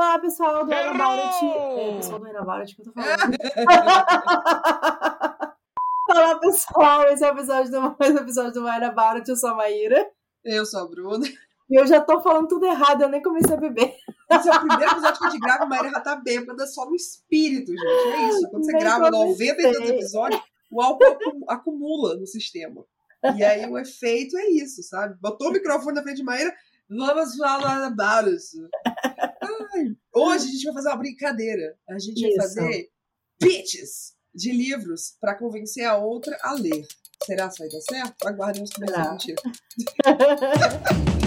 Olá, pessoal do Ana Baurat. É, pessoal do Ana Baurat que eu tô falando. Olá, pessoal. Esse é o episódio do, o episódio do Ana Baurat. Eu sou a Maíra. Eu sou a Bruna. E eu já tô falando tudo errado, eu nem comecei a beber. Esse é o primeiro episódio que a gente grava, a Maíra já tá bêbada só no espírito, gente. É isso. Quando você Nem grava comecei. 90 e tantos episódios, o álcool acu- acumula no sistema. E aí o efeito é isso, sabe? Botou o microfone na frente de Maíra, vamos falar about isso. Hoje a gente vai fazer uma brincadeira. A gente vai Isso. fazer pitches de livros para convencer a outra a ler. Será que vai dar certo? Aguardem os? Mentira.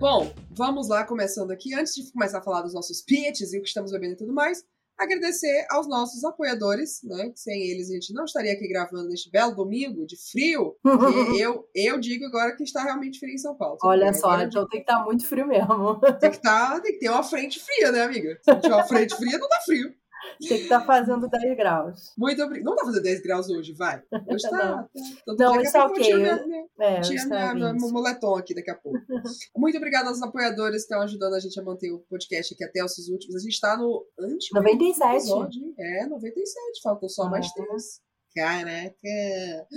Bom, vamos lá, começando aqui. Antes de começar a falar dos nossos pitches e o que estamos bebendo e tudo mais, agradecer aos nossos apoiadores, né? Sem eles a gente não estaria aqui gravando neste belo domingo de frio. eu, eu digo agora que está realmente frio em São Paulo. Olha Agora só, então tem que estar muito frio mesmo. Tem que, tá, tem que ter uma frente fria, né, amiga? Se não tiver uma frente fria, não tá frio. Tem que estar fazendo 10 graus. Muito obrigado. Não tá fazendo 10 graus hoje, vai. Hoje tá. Não. tá. Então, Não, daqui a isso é pouco eu ok. tiro minha- minha- É, Tinha hoje minha, tá minha- 20. meu moletom aqui daqui a pouco. Muito obrigada aos apoiadores que estão ajudando a gente a manter o podcast aqui até os últimos. A gente tá no antes 97. episódio. É, 97. Faltou só mais Ah. três. Caraca!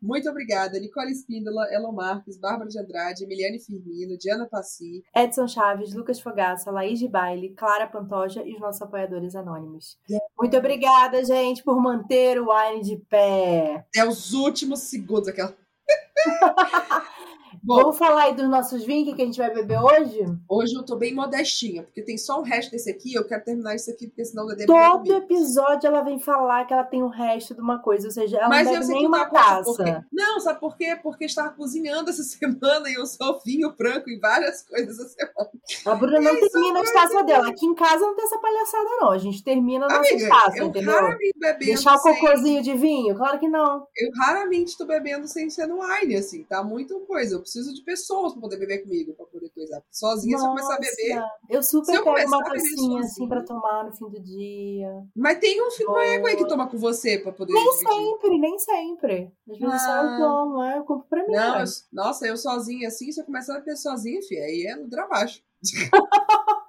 Muito obrigada, Nicole Espíndola, Elon Marques, Bárbara de Andrade, Emiliane Firmino, Diana Passi. Edson Chaves, Lucas Fogaça, Laís de Baile, Clara Pantoja e os nossos apoiadores anônimos. Muito obrigada, gente, por manter o Wine de pé. Até os últimos segundos, aquela. Bom, Vamos falar aí dos nossos vinhos que a gente vai beber hoje? hoje eu tô bem modestinha, porque tem só o resto desse aqui. Eu quero terminar isso aqui, porque senão o Dedê vai Todo episódio ela vem falar que ela tem o resto de uma coisa, ou seja, ela Mas não eu bebe sei nem uma taça. quê? Não, sabe por quê? Porque estava cozinhando essa semana e eu só vinho branco e várias coisas essa semana. A Bruna não Isso, termina as taças dela. Aqui em casa não tem essa palhaçada, não. A gente termina Amiga, taças, eu entendeu? raramente bebendo Deixar o sem... cocôzinho de vinho? Claro que não. Eu raramente tô bebendo sem ser no wine, assim. Tá muito coisa. Eu preciso de pessoas pra poder beber comigo, pra poder coisar. Sozinha, se eu começar a beber... Nossa, Eu super eu pego uma tacinha assim pra tomar no fim do dia. Mas tem um filho Boa. aí que toma com você pra poder Nem dividir. sempre, nem sempre. Às vezes só eu Ah. tomo, é, eu compro pra mim. Não, eu- nossa, eu sozinha assim, se eu começar a beber sozinha, filho, aí é no abaixo.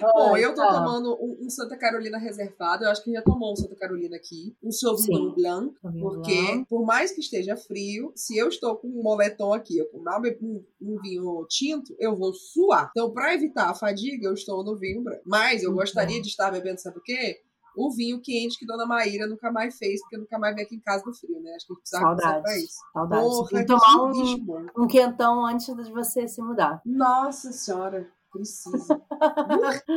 Bom, Ai, eu tô tá. tomando um, um Santa Carolina reservado. Eu acho que já tomou um Santa Carolina aqui. Um Sauvignon. Blanc. Porque, Blanc. por mais que esteja frio, se eu estou com um moletom aqui, eu tomar um, um vinho tinto, eu vou suar. Então, pra evitar a fadiga, eu estou no vinho branco. Mas eu Uhum. gostaria de estar bebendo, sabe o quê? O vinho quente que Dona Maíra nunca mais fez, porque nunca mais veio aqui em casa no frio, né? Acho que a gente precisava pra isso. Saudades. Porra, tem que tomar um, um quentão antes de você se mudar. Nossa senhora, precisa.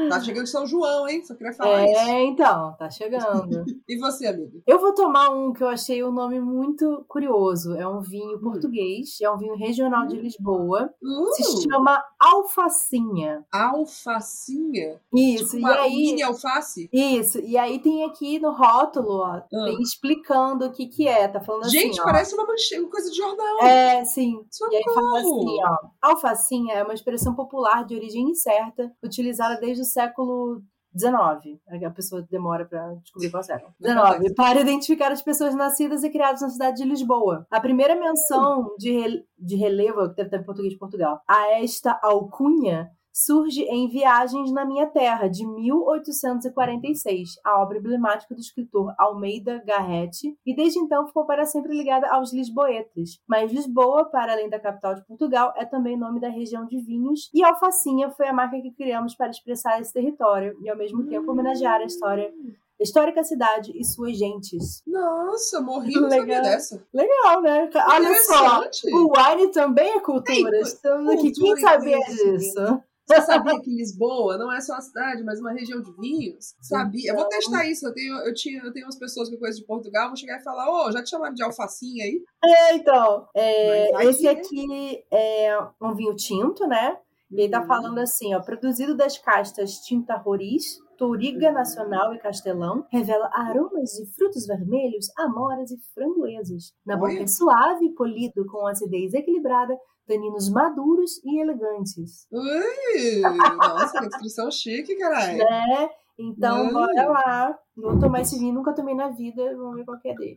tá chegando São João, hein? Só queria falar isso. É, então, tá chegando. E você, amiga? Eu vou tomar um que eu achei o nome muito curioso. É um vinho Hum. português, é um vinho regional de Lisboa. Uh, Se chama Alfacinha. alfacinha. Isso, Tipo e aí. mini alface. Isso, e aí tem aqui no rótulo, ó, tem explicando o que que é. Tá falando Ah. Gente, assim, ó. parece uma manchete, uma coisa de jornal. É, sim. E aí fala Socorro. assim, ó. Alfacinha é uma expressão popular de origem incerta, utilizada desde o século XIX. A pessoa demora pra descobrir qual século. XIX. Para identificar as pessoas nascidas e criadas na cidade de Lisboa. A primeira menção de, rel- de relevo, que deve estar em português de Portugal, a esta alcunha surge em Viagens na Minha Terra, de 1846, a obra emblemática do escritor Almeida Garrett, e desde então ficou para sempre ligada aos lisboetas. Mas Lisboa, para além da capital de Portugal, é também nome da região de vinhos, e Alfacinha foi a marca que criamos para expressar esse território e, ao mesmo tempo, homenagear a história a histórica cidade e suas gentes. Nossa, morri sabia Legal. dessa. Legal, né? Olha só, o wine também é cultura. Ei, Estamos aqui. cultura Quem sabia disso? Você sabia que Lisboa não é só uma cidade, mas uma região de vinhos? Sabia? Eu vou testar isso. Eu tenho, eu, tinha, eu tenho umas pessoas que eu conheço de Portugal, vou chegar e falar, ô, já te chamaram de alfacinha aí? É, então, é, Mas esse aqui, aqui é um vinho tinto, né? E ele tá Uhum. falando assim, ó, produzido das castas Tinta Roriz, Toriga Nacional e Castelão, revela aromas de frutos vermelhos, amoras e framboesas. Na boca é suave, polido, com acidez equilibrada, taninos maduros e elegantes. Ui, nossa, que descrição chique, caralho. Né? Então, Hum. bora lá. Vou tomar esse vinho, nunca tomei na vida. Vamos ver qual é dele.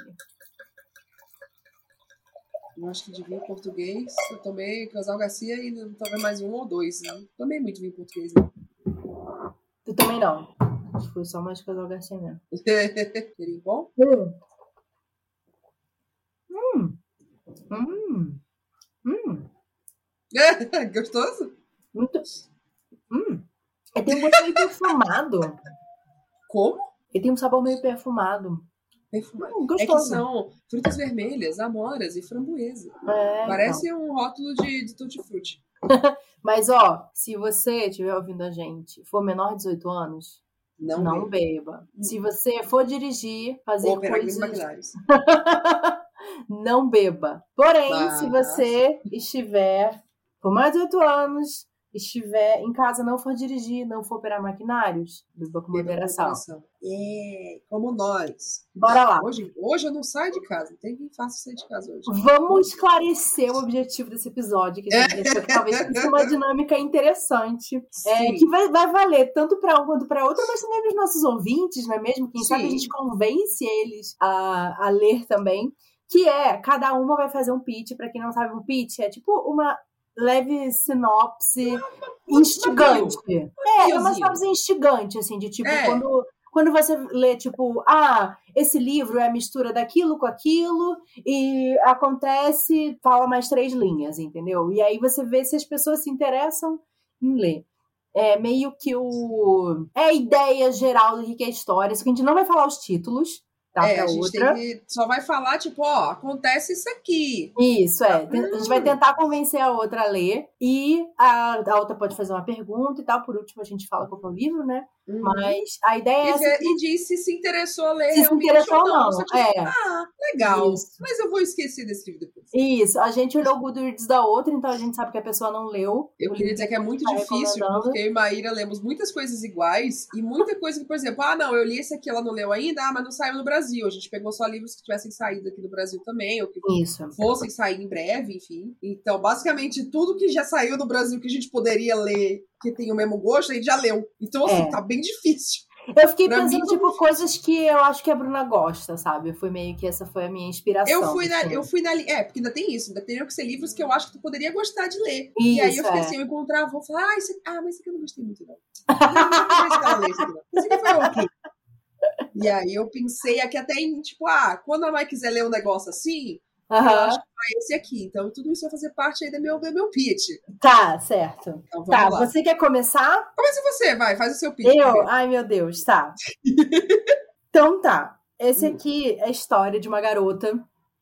Eu acho que de vinho português, eu tomei Casal Garcia e tomei mais um ou dois. Né? Tomei muito vinho português. Né? Tu também não. Acho que foi só mais casal Garcia mesmo. Seria bom? Hum. Hum. Hum. Hum. Gostoso? Muito. Hum. Ele tem um gosto meio perfumado. Como? Ele tem um sabor meio perfumado. Perfumado. Hum, É que gostoso. são frutas vermelhas, amoras e framboesa. É, Parece um rótulo de, de tutti-frutti. então. Mas, ó, se você estiver ouvindo a gente, for menor de 18 anos, Não, não, bebo. beba. Se você for dirigir, fazer Ou coisas... não beba. Porém, Mas- se você estiver por mais de 8 anos, estiver em casa, não for dirigir, não for operar maquinários, beba com moderação. É, como nós. Bora lá. Hoje, hoje eu não saio de casa. Tem quem faça sair de casa hoje. Vamos esclarecer o objetivo desse episódio, que a gente achou que talvez fosse uma dinâmica interessante. É, Sim. que vai, vai valer tanto para um quanto para outro, mas também para os nossos ouvintes, não é mesmo? Quem sabe a Sim. gente convence eles a, a ler também. Que é, cada uma vai fazer um pitch. Para quem não sabe, um pitch é tipo uma leve sinopse instigante. É, é uma sinopse instigante, assim, de tipo, É. quando. Quando você lê, tipo, ah, esse livro é a mistura daquilo com aquilo, e acontece, fala mais três linhas, entendeu? E aí você vê se as pessoas se interessam em ler. É meio que o. É a ideia geral do que é a história, só que a gente não vai falar os títulos, tá? É, a gente outra. tem que, só vai falar, tipo, ó, acontece isso aqui. Isso, é. Tem- A gente vai Hum. tentar convencer a outra a ler, e a, a outra pode fazer uma pergunta e tal. Por último, a gente fala qual é o livro, né? Uhum. Mas a ideia é E, essa. vê- e diz se interessou a ler Se se interessou ou não. Você, tipo, É. Ah, legal. Isso. Mas eu vou esquecer desse livro depois. Isso, a gente olhou o Goodreads da outra, então a gente sabe que a pessoa não leu. Eu queria dizer que é muito tá difícil, porque eu e Maíra lemos muitas coisas iguais e muita coisa que, por exemplo, ah, não, eu li esse aqui, ela não leu ainda, ah, mas não saiu no Brasil. A gente pegou só livros que tivessem saído aqui no Brasil também, ou que Isso. fossem sair em breve, enfim. Então, basicamente, tudo que já saiu no Brasil que a gente poderia ler, que tem o mesmo gosto, a gente já leu. Então, assim, É. tá bem difícil. Eu fiquei Pra pensando, mim, tipo, como- coisas que eu acho que a Bruna gosta, sabe? Foi meio que essa foi a minha inspiração. Eu fui, na, assim. eu fui na. É, porque ainda tem isso, ainda teriam que ser livros que eu acho que tu poderia gostar de ler. e aí eu Isso, fiquei é. assim, eu encontrava, vou falar, ah, esse, ah, mas esse aqui eu não gostei muito, não. Esse aqui foi ok. E aí eu pensei aqui até em, tipo, ah, quando a mãe quiser ler um negócio assim, vai esse aqui. Então tudo isso vai fazer parte aí do meu, do meu pitch. Tá, certo. Então Tá, lá. você quer começar? Comece você, vai, faz o seu pitch. Eu? Ai, meu Deus, tá. então tá. Esse aqui é a história de uma garota.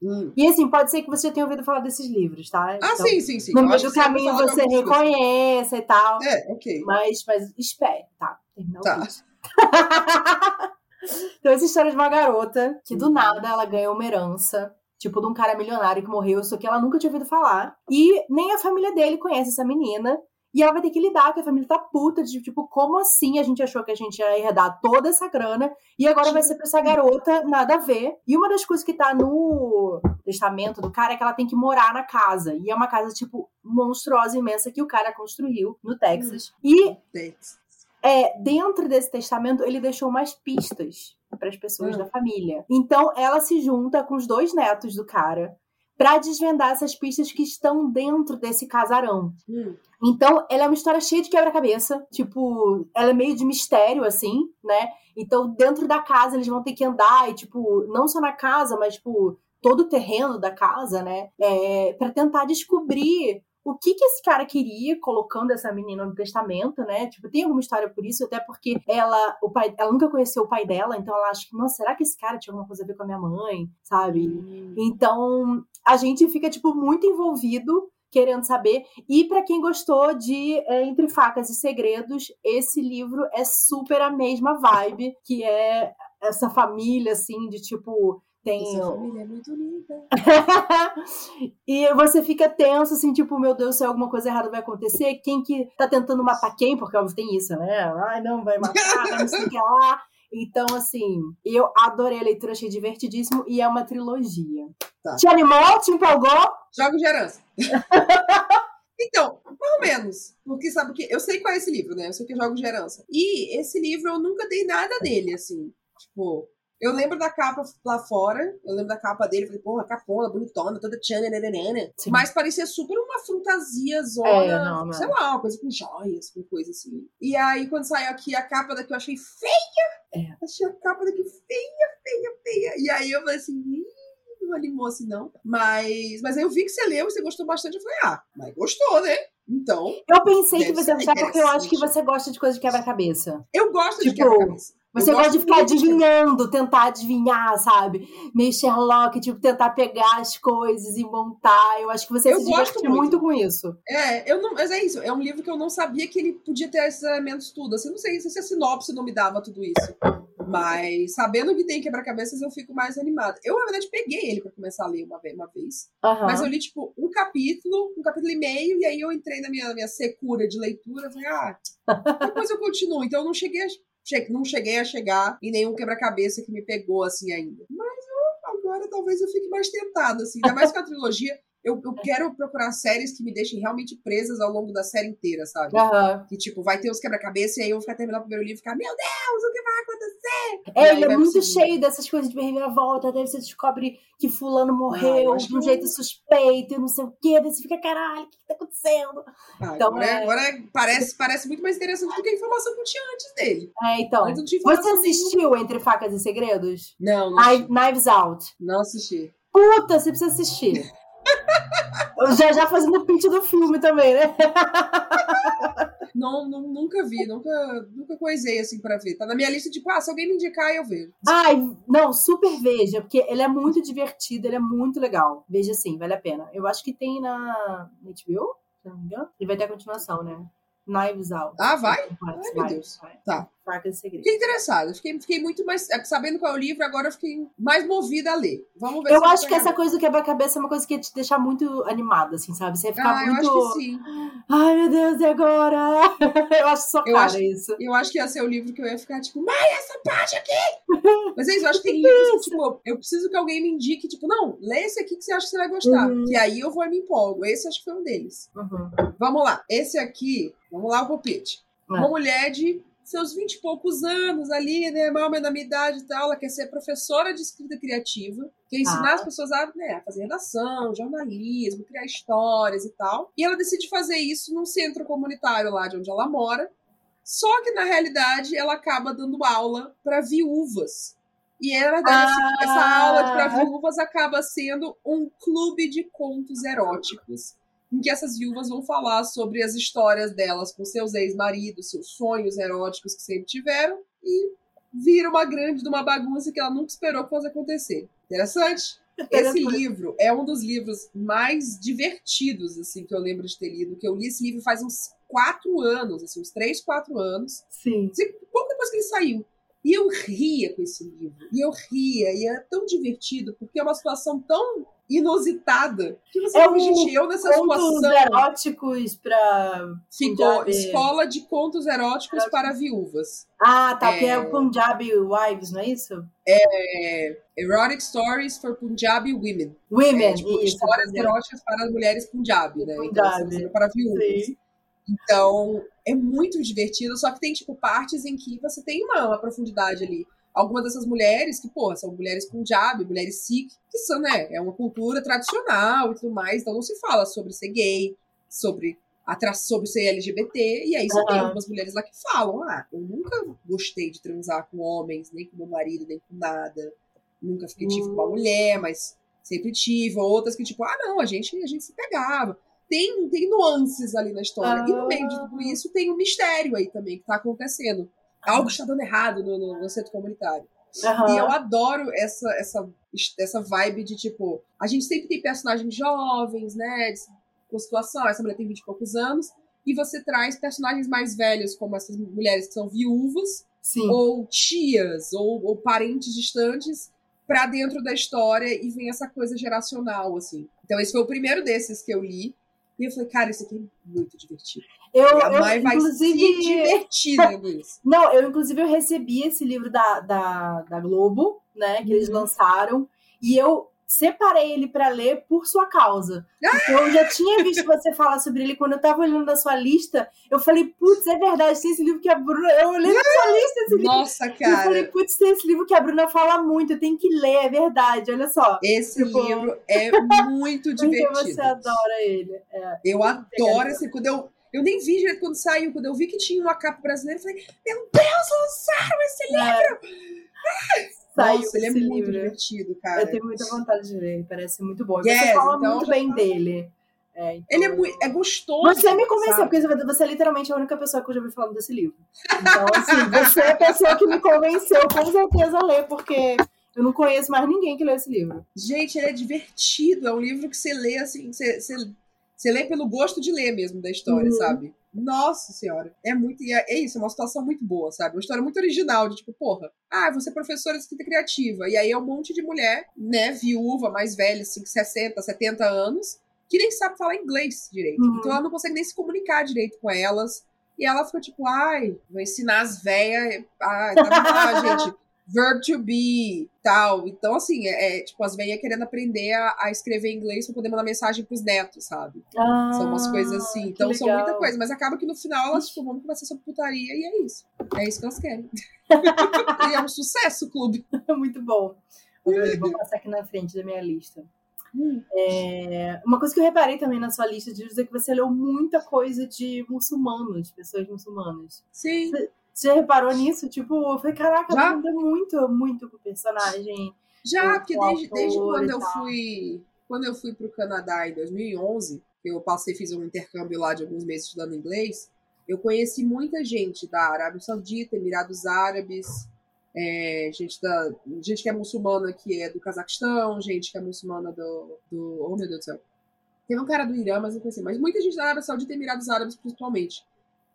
Hum. E assim, pode ser que você tenha ouvido falar desses livros, tá? Ah, Então, sim, sim, sim. No meio do caminho você reconheça e tal. É, ok. Mas, mas espere, tá? Terminar o Tá. pitch. então, essa história de uma garota que do Uhum. nada ela ganhou uma herança, tipo, de um cara milionário que morreu, só que ela nunca tinha ouvido falar. E nem a família dele conhece essa menina. E ela vai ter que lidar, que a família tá puta, de tipo, como assim a gente achou que a gente ia herdar toda essa grana e agora vai ser pra essa garota nada a ver. E uma das coisas que tá no testamento do cara é que ela tem que morar na casa. E é uma casa, tipo, monstruosa, imensa, que o cara construiu no Texas. E Thanks. é, dentro desse testamento, ele deixou mais pistas para as pessoas Hum. da família. Então, ela se junta com os dois netos do cara para desvendar essas pistas que estão dentro desse casarão. Hum. Então, ela é uma história cheia de quebra-cabeça. Tipo, ela é meio de mistério, assim, né? Então, dentro da casa, eles vão ter que andar e, tipo, não só na casa, mas, tipo, todo o terreno da casa, né? É, para tentar descobrir o que que esse cara queria colocando essa menina no testamento, né? Tipo, tem alguma história por isso, até porque ela, o pai, ela nunca conheceu o pai dela, então ela acha que, nossa, será que esse cara tinha alguma coisa a ver com a minha mãe, sabe? Hum. Então, a gente fica, tipo, muito envolvido querendo saber. E para quem gostou de é, Entre Facas e Segredos, esse livro é super a mesma vibe, que é essa família, assim, de tipo. Tem. Essa família é muito linda. e você fica tenso, assim, tipo, meu Deus, se alguma coisa errada vai acontecer, quem que tá tentando matar quem? Porque óbvio tem isso, né? Ai, não, vai matar, não sei o que lá. Então, assim, eu adorei a leitura, achei divertidíssimo e é uma trilogia. Tá. Te animou? Te empolgou? Jogo de herança. Então, mais ou menos. Porque sabe que eu sei qual é esse livro, né? Eu sei que Jogos de Herança. E esse livro eu nunca dei nada nele, assim. Tipo, eu lembro da capa lá fora, eu lembro da capa dele, falei, porra, capona, bonitona, toda tchananana. Mas parecia super uma fantasia zona, É, não, sei lá, uma coisa com joias, com coisa assim. E aí, quando saiu aqui a capa daqui, eu achei feia. É. Achei a capa daqui feia, feia, feia. E aí eu falei assim, "Ih, não animou assim, não. Mas, mas aí eu vi que você leu e você gostou bastante. Eu falei, ah, mas gostou, né? Então, Eu pensei que você gostar porque eu acho que você gosta de coisa de quebra-cabeça. eu gosto de Tipo, quebra-cabeça. Você gosta de ficar muito adivinhando, tentar adivinhar, sabe? Meio Sherlock, tipo, tentar pegar as coisas e montar. Eu acho que você Eu se diverte muito. muito com isso. É, eu não, mas é isso. É um livro que eu não sabia que ele podia ter esses elementos tudo. Assim, eu não sei se a sinopse não me dava tudo isso. Mas sabendo que tem quebra-cabeças, eu fico mais animada. Eu, na verdade, peguei ele pra começar a ler uma vez. Uma vez. Aham. Mas eu li, tipo, um capítulo, um capítulo e meio, e aí eu entrei na minha, na minha secura de leitura. Falei, ah, depois eu continuo. Então eu não cheguei a, che- não cheguei a chegar em nenhum quebra-cabeça que me pegou assim ainda. Mas eu, agora talvez eu fique mais tentada, assim. Ainda mais que a trilogia. Eu, eu quero procurar séries que me deixem realmente presas ao longo da série inteira, sabe? Aham. Que, tipo, vai ter os quebra-cabeça e aí eu vou ficar terminando o primeiro livro e ficar, meu Deus, o que vai acontecer? É, ele é muito cheio dessas coisas de reviravolta. Daí você descobre que fulano Ah, eu morreu acho de um que- jeito suspeito e não sei o quê. Daí você fica, caralho, o que tá acontecendo? Ah, Então, agora, é- agora parece, parece muito mais interessante do que a informação que eu tinha antes dele. É, então. Você assistiu Entre Facas e Segredos? Não, não assisti. Knives Out. Não assisti. Puta, você precisa assistir. Já já fazendo pitch do filme também, né? Não, não, nunca vi, nunca, nunca coisei assim pra ver. Tá na minha lista, tipo, ah, se alguém me indicar, eu vejo. Ai, não, super veja, porque ele é muito divertido, ele é muito legal. Veja sim, vale a pena. Eu acho que tem na HBO, se não me engano. E vai ter a continuação, né? Knives Out. Ah, vai? Vai, Ai, meu vai, Deus. vai. Tá. Facas e Segredos. Fiquei interessada. Fiquei, fiquei muito mais. é, Sabendo qual é o livro, agora eu fiquei mais movida a ler. Vamos ver Eu se acho que essa coisa do quebra-cabeça é uma coisa que ia te deixar muito animada, assim, sabe? Você ia ficar Ah, eu muito. acho que sim. Ai, meu Deus, e agora? eu acho sua Eu cara acho- isso. Eu acho que ia ser o livro que eu ia ficar, tipo, mãe, essa parte aqui! Mas é isso, eu acho que tem livros que, tipo, eu preciso que alguém me indique, tipo, não, lê esse aqui que você acha que você vai gostar. Uhum. Que aí eu vou e me empolgo. Esse acho que foi um deles. Uhum. Vamos lá. Esse aqui, vamos lá o palpite. É. Uma mulher de seus vinte e poucos anos ali, né? Ou menos da minha idade e tal. Ela quer ser professora de escrita criativa. Quer ensinar Ah. as pessoas a, né, fazer redação, jornalismo, criar histórias e tal. E ela decide fazer isso num centro comunitário lá de onde ela mora. Só que, na realidade, ela acaba dando aula para viúvas. E, na verdade, Ah. essa aula para viúvas acaba sendo um clube de contos eróticos em que essas viúvas vão falar sobre as histórias delas com seus ex-maridos, seus sonhos eróticos que sempre tiveram, e vira uma grande de uma bagunça que ela nunca esperou que fosse acontecer. Interessante? Esse livro é um dos livros mais divertidos, assim, que eu lembro de ter lido. Que eu li esse livro faz uns quatro anos, assim, uns três, quatro anos. Sim. Assim, pouco depois que ele saiu. E eu ria com esse livro. E eu ria, e é tão divertido, porque é uma situação tão inusitada que você É fala, um gente, eu nessa Contos situação eróticos pra. ficou escola de contos eróticos para viúvas. Ah, tá, que é É. o Punjabi Wives, não é isso? É, Erotic Stories for Punjabi Women. Women, É, tipo, isso. histórias Punjabi. eróticas para as mulheres Punjabi, né? Então, Punjabi. assim, para viúvas. Sim. Então, é muito divertido, só que tem, tipo, partes em que você tem uma, uma profundidade ali. Algumas dessas mulheres, que, porra, são mulheres Punjabi, mulheres Sikh, que são, né, é uma cultura tradicional e tudo mais, então não se fala sobre ser gay, sobre, sobre ser LGBT, e aí você tem Aham. algumas mulheres lá que falam, ah, eu nunca gostei de transar com homens, nem com meu marido, nem com nada, nunca fiquei tive com uma Hum. mulher, mas sempre tive, outras que, tipo, ah, não, a gente, a gente se pegava tem, tem nuances ali na história. E no meio de tudo isso tem um mistério aí também que tá acontecendo. Algo está dando errado no, no, no centro comunitário. Aham. E eu adoro essa, essa, essa vibe de tipo. A gente sempre tem personagens jovens, né? de- Com situação. Essa mulher tem 20 e poucos anos. E você traz personagens mais velhos, como essas mulheres que são viúvas, Sim. ou tias, ou, ou parentes distantes, pra dentro da história e vem essa coisa geracional, assim. Então, esse foi o primeiro desses que eu li. E eu falei, cara, isso aqui é muito divertido. Eu, a eu, Mai vai se inclusive. divertir lendo isso. Não, eu inclusive eu recebi esse livro da, da, da Globo, né? Que eles Uhum. lançaram. E eu separei ele para ler por sua causa. Porque eu já tinha visto você falar sobre ele quando eu tava olhando na sua lista. Eu falei, putz, é verdade, tem esse livro que a Bruna. Eu olhei na sua lista esse livro. Nossa, cara. Eu falei, putz, tem esse livro que a Bruna fala muito, eu tenho que ler, é verdade, olha só. Esse tipo, livro é muito divertido. Porque você adora ele. É, eu adoro esse. Quando eu. Eu nem vi direito quando saiu, quando eu vi que tinha uma capa brasileira, eu falei, meu Deus, lançaram esse É. livro! Saiu Nossa, ele é esse muito livro. divertido, cara. Eu tenho muita vontade de ler, parece muito bom. Yes, você fala então muito bem tá- dele. É, então- Ele é, muito, é gostoso. Você me convenceu, sabe? porque você- é literalmente a única pessoa que eu já ouvi falando desse livro. Então, assim, você é a pessoa que me convenceu com certeza a ler, porque eu não conheço mais ninguém que lê esse livro. Gente, ele é divertido. É um livro que você lê assim, você, você, você lê pelo gosto de ler mesmo da história, Uhum. sabe? Nossa senhora. É muito. e É, é isso, é uma situação muito boa, sabe? Uma história muito original, de tipo, porra, ah, você é professora de escrita criativa. E aí é um monte de mulher, né, viúva, mais velha, assim, 60, 70 anos, que nem sabe falar inglês direito. Uhum. Então ela não consegue nem se comunicar direito com elas. E ela fica tipo, ai, vou ensinar as velhas. Ai, tá bom, gente. Verb to be, tal. Então, assim, é, é, tipo, as velhas querendo aprender a, a escrever inglês pra poder mandar mensagem pros netos, sabe? São umas coisas assim. Então, são muita coisa. Mas acaba que no final elas, tipo, vamos conversar sobre putaria e é isso. É isso que elas querem. e é um sucesso o clube. Muito bom. Eu vou passar aqui na frente da minha lista. Hum. É, uma coisa que eu reparei também na sua lista de livros é que você leu muita coisa de muçulmanos, pessoas muçulmanas. Sim. Você já reparou nisso? Tipo, eu falei, caraca, Já. ela muito, muito com o personagem. Já, porque desde, desde quando eu fui. Quando eu fui pro Canadá em 2011, que eu passei, fiz um intercâmbio lá de alguns meses estudando inglês, eu conheci muita gente da Arábia Saudita, Emirados Árabes, é, gente, da, gente que é muçulmana que é do Cazaquistão, gente que é muçulmana do, do. Oh, meu Deus do céu. Teve um cara do Irã, mas não conheci. Mas muita gente da Arábia Saudita e Emirados Árabes, principalmente.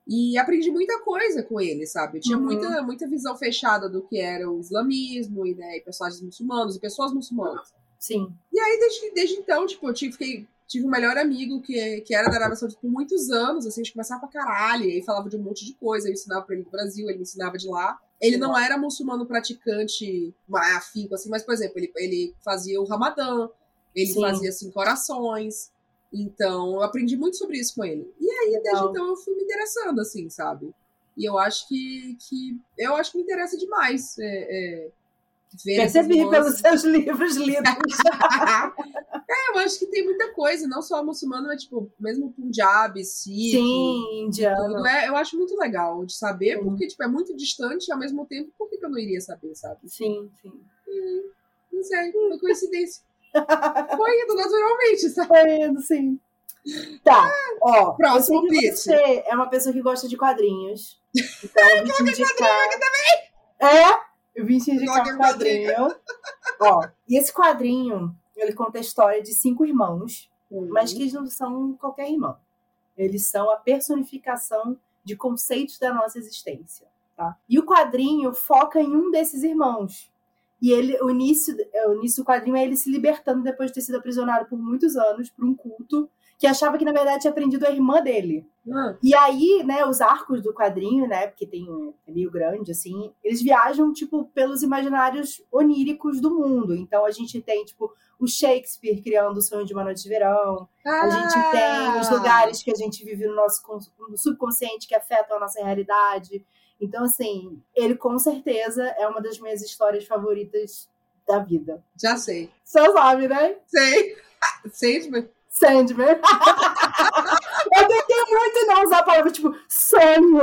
E aprendi muita coisa com ele, sabe? Eu tinha Uhum. muita, muita visão fechada do que era o islamismo e, né, e personagens muçulmanos e pessoas muçulmanas. Sim. E aí, desde, desde então, tipo, eu tive, fiquei- tive um melhor amigo que, que era da Arábia Saudita por muitos anos, assim, a gente conversava pra caralho, e aí falava de um monte de coisa, eu ensinava pra ele do Brasil, ele me ensinava de lá. Ele não era muçulmano praticante afinco, assim, mas, por exemplo, ele, ele fazia o Ramadã, ele Sim. fazia cinco orações, então eu aprendi muito sobre isso com ele. E aí, desde Legal. então, eu fui me interessando, assim, sabe? E eu acho que, que eu acho que me interessa demais é, é, ver Percebi pelos seus livros lidos. é, eu acho que tem muita coisa, não só muçulmano, mas tipo, mesmo Punjab, Sikh, Sim, indiano. tudo. É, eu acho muito legal de saber, Sim. porque tipo, é muito distante e ao mesmo tempo, por que, que eu não iria saber, sabe? Sim, sim. Não sei, foi coincidência. Foi indo naturalmente, sabe? Foi indo, sim. Tá, ó. Próximo pitch. Você é uma pessoa que gosta de quadrinhos. Então, eu vim te indicar. É? Eu vim te indicar um quadrinho. Ó, e esse quadrinho, ele conta a história de cinco irmãos, mas que eles não são qualquer irmão. Eles são a personificação de conceitos da nossa existência, tá? E o quadrinho foca em um desses irmãos. E ele, o início, é, o início do quadrinho é ele se libertando depois de ter sido aprisionado por muitos anos por um culto que achava que na verdade tinha aprendido a irmã dele. Ah, E aí, né, os arcos do quadrinho, né, porque tem é meio grande, assim, eles viajam, tipo, pelos imaginários oníricos do mundo. Então, a gente tem, tipo, o Shakespeare criando o sonho de uma noite de verão. A gente Ah! tem os lugares que a gente vive no nosso no subconsciente que afetam a nossa realidade. Então, assim, ele com certeza é uma das minhas histórias favoritas da vida. Já sei. Você sabe, né? Sei. Sei, mas- Sandman. eu tentei muito não usar a palavra, tipo, sonho.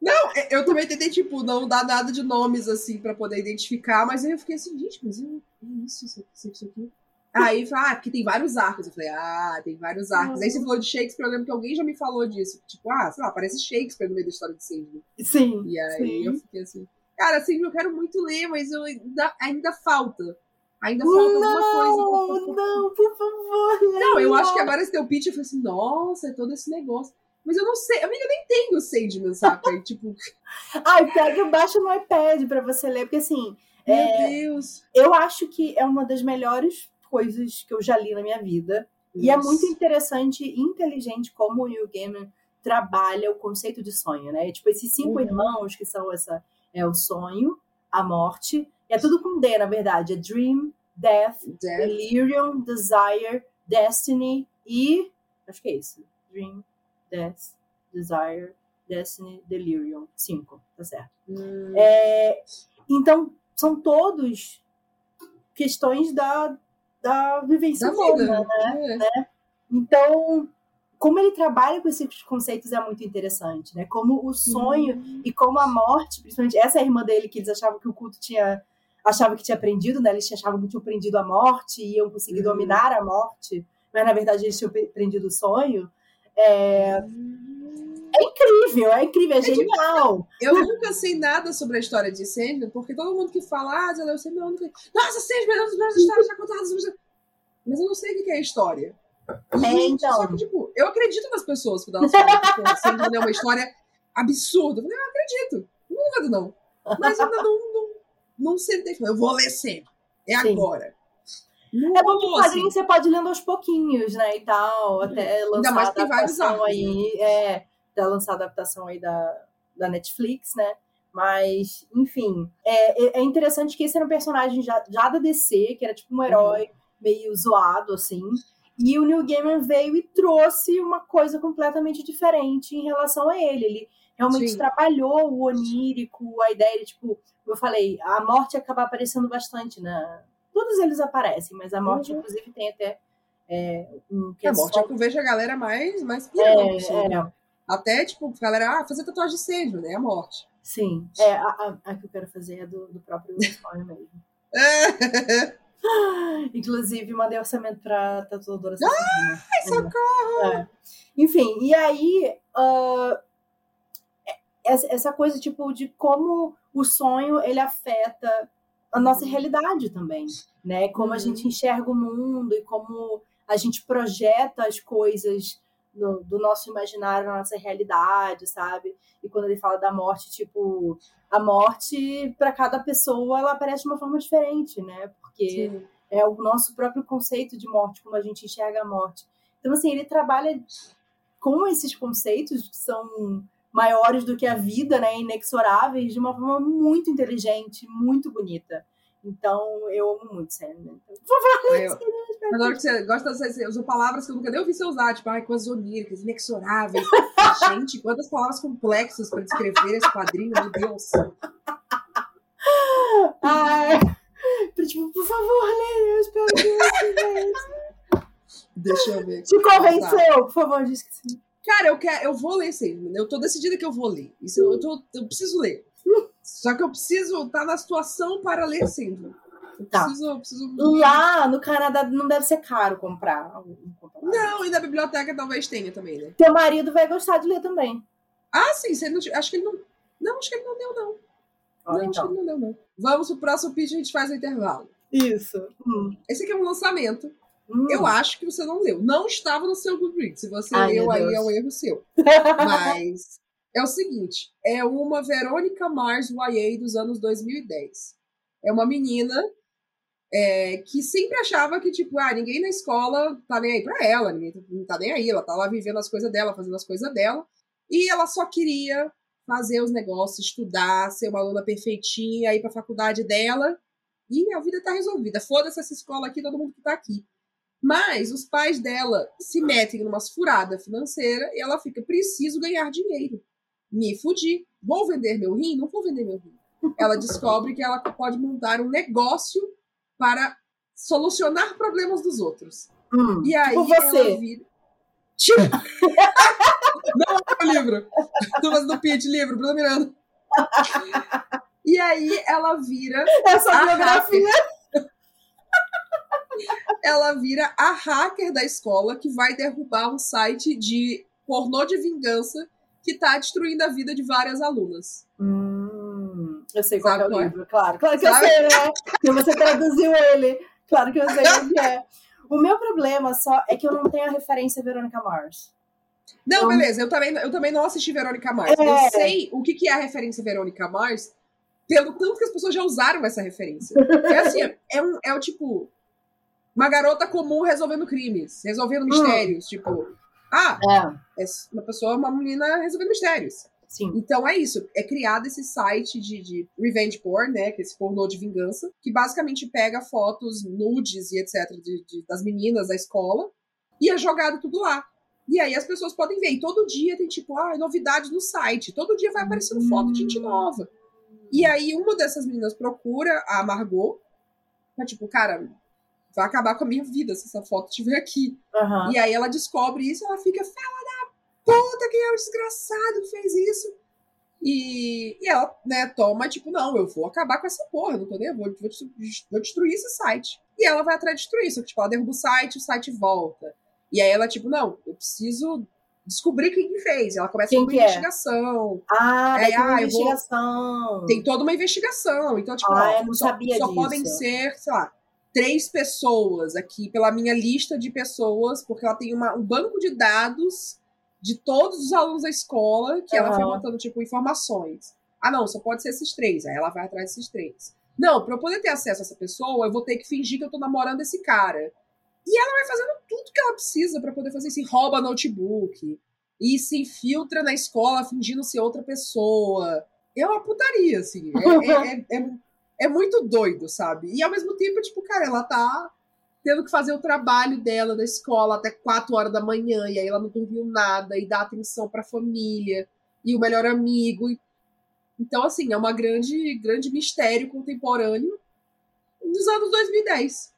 Não, eu também tentei, tipo, não dar nada de nomes, assim, pra poder identificar, mas aí eu fiquei assim, gente, mas eu, é isso, isso, aqui, isso aqui. Aí, falei, ah, porque tem vários arcos. Eu falei, ah, tem vários arcos. Aí você falou de Shakespeare, eu lembro que alguém já me falou disso. Tipo, ah, sei lá, parece Shakespeare no meio da história de Sandman. Sim. E aí sim. eu fiquei assim, cara, assim, eu quero muito ler, mas eu ainda, ainda falta. Ainda falta alguma coisa. Não, não, por favor. Não, eu leia. acho que agora esse teu pitch, eu falei assim, nossa, é todo esse negócio. Mas eu não sei, amiga, eu nem tenho Sandman, saca? E, tipo, Ai, pega e baixa no iPad pra você ler, porque assim, meu É, Deus. eu acho que é uma das melhores coisas que eu já li na minha vida. E é muito interessante e inteligente como o Neil Gaiman trabalha o conceito de sonho, né? Tipo, esses cinco Uhum. irmãos que são essa é o sonho, a morte, é tudo com D, na verdade, é dream, Death, Death. Delirium, Desire, Destiny e. Acho que é isso. Dream, Death, Desire, Destiny, Delirium. Cinco, tá certo. Hum, É, então, são todos questões da, da vivência da humana, vida. né? É. Então, como ele trabalha com esses conceitos é muito interessante, né? Como o sonho Hum. e como a morte, principalmente essa irmã dele que eles achavam que o culto tinha achava que tinha aprendido, né? Eles achavam que tinham aprendido a morte e iam conseguir Uhum. dominar a morte, mas na verdade eles tinham aprendido o sonho. É incrível, é incrível, é tipo- genial. Eu nunca sei nada sobre a história de Sandman, porque todo mundo que fala, ah, já leu Sandman, eu nunca... Nossa, Sandman é uma das melhores histórias já contadas. Mas eu não sei o que é a história. E, É, então. Só que, tipo, eu acredito nas pessoas quando elas falam que Sandman é uma história absurda. Eu falei, ah, acredito. Não duvido, não. Mas ainda não, não, não sentei. Eu vou ler sempre. É Sim. agora. É bom que o quadrinho você pode lendo aos pouquinos, né, e tal, até lançar mais a que tem vários adaptação arcos, aí, é, da lançar a adaptação aí da, da Netflix, né, mas, enfim, é, é interessante que esse era um personagem já, já da DC, que era tipo um herói meio zoado, assim, e o Neil Gaiman veio e trouxe uma coisa completamente diferente em relação a ele, ele realmente Sim. trabalhou o onírico, a ideia de, tipo, como eu falei, a morte acaba aparecendo bastante na... Todos eles aparecem, mas a morte, Uhum. inclusive, tem até é, um que A é morte só- é que eu vejo a galera mais, mais pirando. é, é, Até, tipo, a galera, ah, fazer tatuagem de Sandman, né? A morte. sim. É, a, a, a que eu quero fazer é do, do próprio sonho mesmo. Inclusive, mandei orçamento pra tatuadora. Ai, socorro! É. Enfim, e aí é- essa, essa coisa tipo de como o sonho ele afeta a nossa realidade também, né? Como a Uhum. gente enxerga o mundo e como a gente projeta as coisas no- do nosso imaginário na nossa realidade, sabe? E quando ele fala da morte, tipo, a morte para cada pessoa ela aparece de uma forma diferente, né? Porque Sim. é o nosso próprio conceito de morte, como a gente enxerga a morte. Então, assim, ele trabalha com esses conceitos que são maiores do que a vida, né, inexoráveis, de uma forma muito inteligente, muito bonita. Então, eu amo muito Sandman. Então, por favor, Aí eu- Adoro que você gosta você usou palavras que eu nunca nem ouvi você usar, tipo, ai, coisas oníricas, inexoráveis. Gente, quantas palavras complexas para descrever esse quadrinho, meu Deus. Ai, tipo, por favor, leia, eu espero que você Deixa eu ver. te convenceu. Por favor, diz que sim. Cara, eu quero, eu vou ler Sandman. Eu tô decidida que eu vou ler. Isso eu, tô, eu preciso ler. Só que eu preciso estar na situação para ler Sandman. Tá. preciso, preciso. Lá no Canadá não deve ser caro comprar. Não, e na biblioteca talvez tenha também, né? Teu marido vai gostar de ler também. Ah, sim, não, acho que ele não. Não, acho que ele não deu, não. Ó, não, acho então. que ele não deu, não. Vamos pro próximo pitch a gente faz o intervalo. Isso. Hum. Esse aqui é um lançamento. Hum. Eu acho que você não leu. Não estava no seu Goodreads. Se você Ai, leu, aí é um erro seu. Mas é o seguinte: é uma Verônica Mars YA dos anos 2010. É uma menina é, que sempre achava que, tipo, ah, ninguém na escola tá nem aí pra ela, ninguém tá- tá nem aí, ela tá lá vivendo as coisas dela, fazendo as coisas dela. E ela só queria fazer os negócios, estudar, ser uma aluna perfeitinha, ir pra faculdade dela. E a vida tá resolvida. Foda-se essa escola aqui, todo mundo que tá aqui. Mas os pais dela se metem numa furada financeira e ela fica, preciso ganhar dinheiro. Me fudi. Vou vender meu rim? Não vou vender meu rim. Ela descobre que ela pode montar um negócio para solucionar problemas dos outros. Hum. E aí Tipo você. ela vira. Tipo... Não é o livro. Tô fazendo pitch, livro, Bruna Miranda. E aí ela vira Essa a biografia. ela vira a hacker da escola que vai derrubar um site de pornô de vingança que tá destruindo a vida de várias alunas. Hum, eu sei qual é o livro, claro. Claro que Sabe? eu sei, né? Porque você traduziu ele. Claro que eu sei o que é. O meu problema só é que eu não tenho a referência Verônica Mars. Não, Então- beleza, eu também, eu também não assisti Verônica Mars. É. Eu sei o que, que é a referência Verônica Mars pelo tanto que as pessoas já usaram essa referência. É assim, é, um, é o tipo. Uma garota comum resolvendo crimes, resolvendo mistérios. Tipo, ah, É. é uma pessoa, uma menina resolvendo mistérios. Sim. Então é isso, é criado esse site de, de revenge porn, né, que é esse pornô de vingança, que basicamente pega fotos nudes e etc de, de, das meninas da escola e é jogado tudo lá. E aí as pessoas podem ver. E todo dia tem tipo, ah, novidades no site. Todo dia vai aparecendo foto de gente nova. E aí uma dessas meninas procura a Margot. Pra, tipo, cara, vai acabar com a minha vida se essa foto estiver aqui. Aham. E aí ela descobre isso e ela fica, fala puta, quem é o desgraçado que fez isso? E, e ela, né, toma, tipo, não, eu vou acabar com essa porra, não tô nem, vou, vou, vou destruir esse site. E ela vai atrás de destruir isso. Tipo, ela derruba o site, o site volta. E aí ela, tipo, não, eu preciso descobrir quem que fez. Ela começa Quem uma é? investigação. Ah, É, uma ah, eu vou- investigação. Tem toda uma investigação. Então, tipo, Ah, não só, só podem ser, sei lá, três pessoas aqui pela minha lista de pessoas, porque ela tem uma, um banco de dados de todos os alunos da escola que ela foi botando, tipo, informações. Ah, não, só pode ser esses três. Aí ela vai atrás desses três. Não, pra eu poder ter acesso a essa pessoa, eu vou ter que fingir que eu tô namorando esse cara. E ela vai fazendo tudo que ela precisa pra poder fazer isso. Rouba notebook. E se infiltra na escola fingindo ser outra pessoa. É uma putaria, assim. É, é, é, é- é muito doido, sabe? E ao mesmo tempo, tipo, cara, ela tá tendo que fazer o trabalho dela da escola até 4 horas da manhã, e aí ela não dormiu nada, e dá atenção pra família, e o melhor amigo. e- Então, assim, é uma grande, grande mistério contemporâneo dos anos 2010.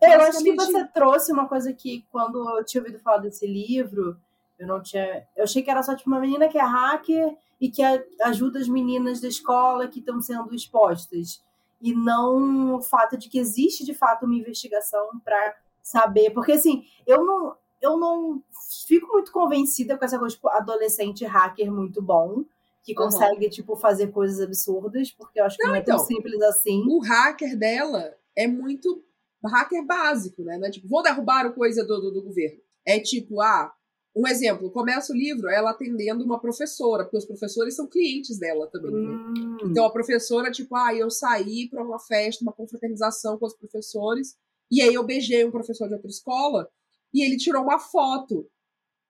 É, Eu acho que você trouxe uma coisa que, quando eu tinha ouvido falar desse livro, eu não tinha. Eu achei que era só tipo uma menina que é hacker e que a- ajuda as meninas da escola que estão sendo expostas. E não o fato de que existe de fato uma investigação para saber. Porque assim, eu não, eu não fico muito convencida com essa coisa, tipo, adolescente hacker muito bom. Que Uhum. consegue, tipo, fazer coisas absurdas, porque eu acho que não, Não, é tão então. simples assim. O hacker dela é muito hacker básico, né? Não é tipo, vou derrubar o coisa do, do, do governo. É tipo, ah, um exemplo, começa o livro ela atendendo uma professora, porque os professores são clientes dela também, né? Hum. Então a professora, tipo, ah, eu saí para uma festa, uma confraternização com os professores, e aí eu beijei um professor de outra escola, e ele tirou uma foto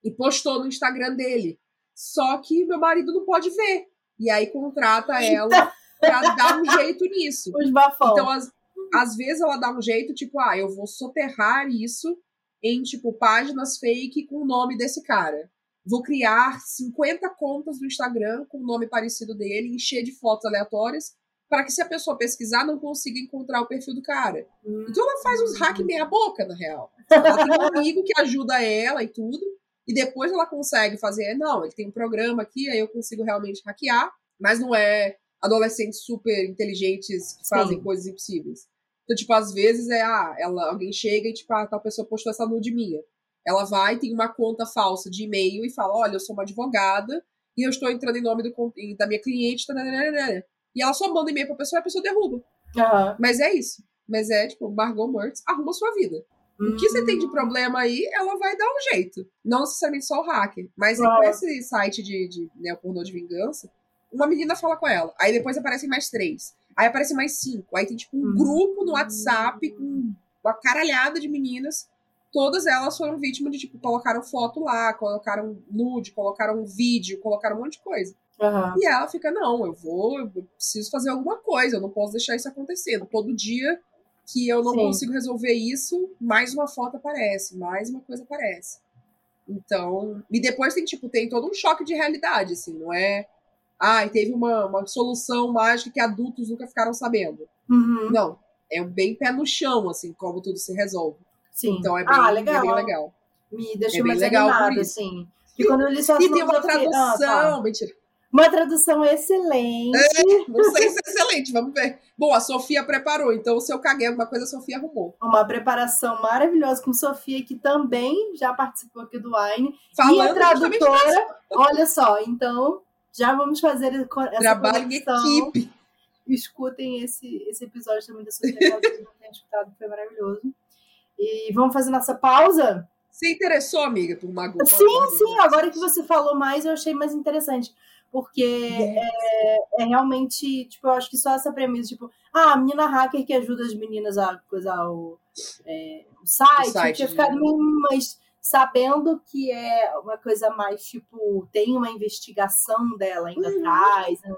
e postou no Instagram dele. Só que meu marido não pode ver. E aí contrata ela pra dar um jeito nisso. Os bafão. Então, às, às vezes ela dá um jeito, tipo, ah, eu vou soterrar isso em, tipo, páginas fake com o nome desse cara. Vou criar 50 contas do Instagram com o nome parecido dele, encher de fotos aleatórias, para que se a pessoa pesquisar, não consiga encontrar o perfil do cara. Hum. Então ela faz uns hack meia boca, na real. Ela tem um amigo que ajuda ela e tudo, e depois ela consegue fazer, não, ele tem um programa aqui, aí eu consigo realmente hackear, mas não é adolescentes super inteligentes que fazem Sim. coisas impossíveis. Então, tipo, às vezes é, ah, ela, alguém chega e, tipo, ah, tal pessoa postou essa nude minha. Ela vai, tem uma conta falsa de e-mail e fala, olha, eu sou uma advogada e eu estou entrando em nome do, da minha cliente, tananana. e ela só manda e-mail pra pessoa e a pessoa derruba. Aham. Mas é isso. Mas é, tipo, Margot Mertz arruma sua vida. O que você Hum. tem de problema aí, ela vai dar um jeito. Não necessariamente só o hacker. Mas Ah. com esse site de, de né, pornô de vingança, uma menina fala com ela. Aí depois aparecem mais três. Aí aparecem mais cinco. Aí tem tipo um Hum. grupo no WhatsApp com uma caralhada de meninas. Todas elas foram vítimas de, tipo, colocaram foto lá, colocaram nude, colocaram vídeo, colocaram um monte de coisa. Aham. E ela fica, não, eu vou, eu preciso fazer alguma coisa, eu não posso deixar isso acontecendo. Todo dia que eu não Sim. consigo resolver isso, mais uma foto aparece, mais uma coisa aparece. Então, e depois tem, tipo, tem todo um choque de realidade, assim, não é. Ai, teve uma, uma solução mágica que adultos nunca ficaram sabendo. Uhum. Não. É um bem pé no chão, assim, como tudo se resolve. Sim. Então é bem, ah, é legal. bem legal. Me deixou É mais legal por animada, isso. assim. E quando eu li só E tem uma fiquei, ah, tá. tradução, mentira. Uma tradução excelente. Não sei se é excelente, vamos ver. Bom, a Sofia preparou, então se eu caguei alguma coisa, a Sofia arrumou. Uma preparação maravilhosa com Sofia, que também já participou aqui do Wine. e Falando a justamente tradutora, olha só, então já vamos fazer essa Trabalho em conexão. equipe. Escutem esse, esse episódio também da caso vocês não escutado, que foi maravilhoso. E vamos fazer nossa pausa? Você interessou, amiga, por Mago? Sim, sim, agora que você falou mais, eu achei mais interessante. Porque é, é realmente, tipo, eu acho que só essa premissa, tipo, ah, a menina hacker que ajuda as meninas a coisar o, é, o site, O site, ficado né? mas sabendo que é uma coisa mais tipo, tem uma investigação dela ainda uhum. atrás. Né?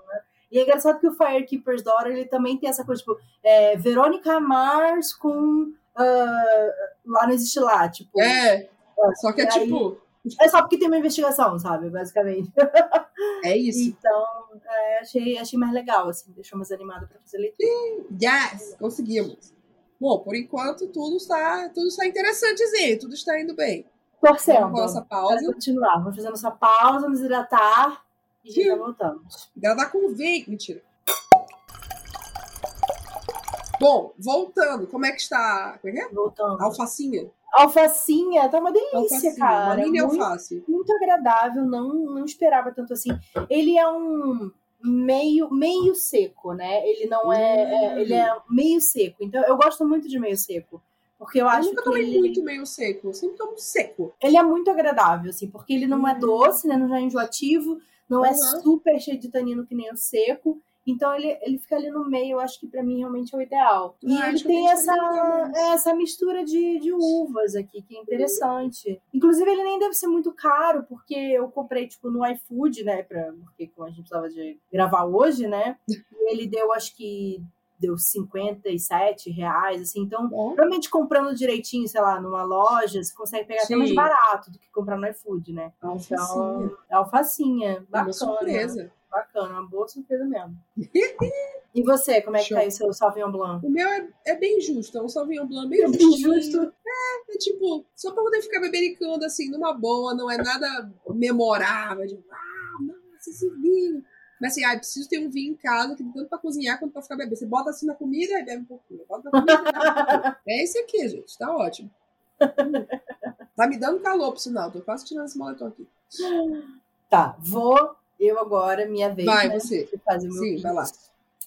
E é engraçado que o Firekeeper's Daughter ele também tem essa coisa, tipo, é, Verônica Mars com. Uh, lá não existe lá, tipo. É. Só que é aí, tipo. É só porque tem uma investigação, sabe? Basicamente. É isso. Então, é, achei, achei mais legal, assim, deixou mais animado para fazer leitura. Yes! Conseguimos. Bom, por enquanto tudo está, tudo está interessantezinho, tudo está indo bem. Torcendo. Vamos nossa pausa. Continuar. Vamos fazer nossa pausa, nos hidratar e já voltamos. Hidratar com V, mentira. Bom, voltando, como é que está? Como é que é? Voltando. Alfacinha. Alfacinha, tá uma delícia, alfacinha, cara. Uma mini muito, alface. Muito agradável, não, não esperava tanto assim. Ele é um meio meio seco, né? Ele não é, é, hum. ele é meio seco. Então eu gosto muito de meio seco. Porque eu acho eu nunca que. tomei ele... muito meio seco, eu sempre tomo seco. Ele é muito agradável, assim, porque ele não é hum. doce, né? Não é enjoativo, não uhum. é super cheio de tanino que nem o seco. Então ele, ele fica ali no meio, eu acho que para mim realmente é o ideal. E ele tem essa, é, essa mistura de, de uvas aqui, que é interessante. Inclusive, ele nem deve ser muito caro, porque eu comprei, tipo, no iFood, né? Pra, porque como a gente precisava de gravar hoje, né? E ele deu, acho que deu 57 reais, assim. Então, Bom. provavelmente comprando direitinho, sei lá, numa loja, você consegue pegar Sim. até mais barato do que comprar no iFood, né? Alfacinha. Então, alfacinha. Bacana. Uma surpresa. Bacana, uma boa surpresa mesmo. e você, como é que Show. tá aí o seu Sauvignon Blanc? O meu é, é bem justo, é um Sauvignon Blanc bem, é bem justo. É, é tipo, só pra poder ficar bebericando assim, numa boa, não é nada memorável, de, ah, nossa, esse vinho. Mas assim, ah, preciso ter um vinho em casa, que tanto pra cozinhar quanto pra ficar bebendo. Você bota assim na comida e bebe um pouquinho. Bota na comida bebe um pouquinho. É esse aqui, gente, tá ótimo. tá me dando calor, pro sinal, tô quase tirando esse moletom aqui. Tá, vou eu agora, minha vez. Vai, né, você. Fazer o meu Sim, vai lá.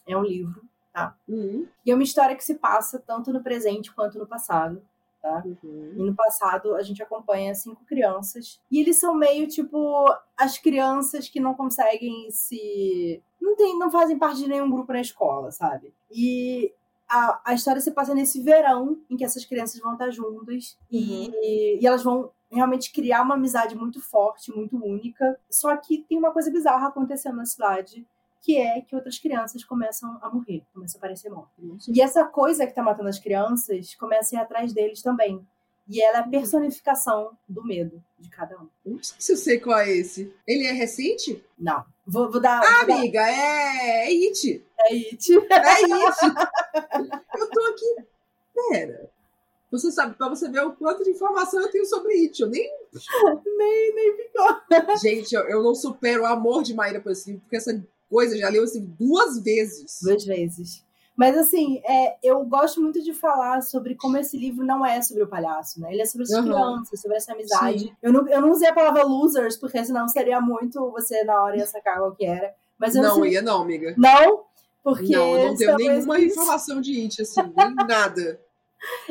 É um livro, tá? Uhum. E é uma história que se passa tanto no presente quanto no passado. Tá? Uhum. E no passado a gente acompanha cinco crianças. E eles são meio tipo as crianças que não conseguem se. Não, tem, não fazem parte de nenhum grupo na escola, sabe? E a, a história se passa nesse verão em que essas crianças vão estar juntas uhum. e, e elas vão realmente criar uma amizade muito forte, muito única. Só que tem uma coisa bizarra acontecendo na cidade, que é que outras crianças começam a morrer, começam a aparecer mortas. E essa coisa que tá matando as crianças começa a ir atrás deles também. E ela é a personificação do medo de cada um. Não sei se eu sei qual é esse. Ele é recente? Não. Vou, vou dar. Ah, vou amiga, dar... é... é It. É It. É It. eu tô aqui. Pera. Você sabe, pra você ver o quanto de informação eu tenho sobre It. Eu nem. nem, nem ficou. Gente, eu, eu não supero o amor de Maíra por esse livro, porque essa coisa já leu assim duas vezes. Duas vezes. Mas assim, é, eu gosto muito de falar sobre como esse livro não é sobre o palhaço, né? Ele é sobre as uhum. crianças, sobre essa amizade. Eu não, eu não usei a palavra losers, porque senão seria muito você na hora ia sacar qual que era. Mas não, não ia não, amiga. Não? Porque. Não, eu não tenho nenhuma informação de It, assim, nem nada.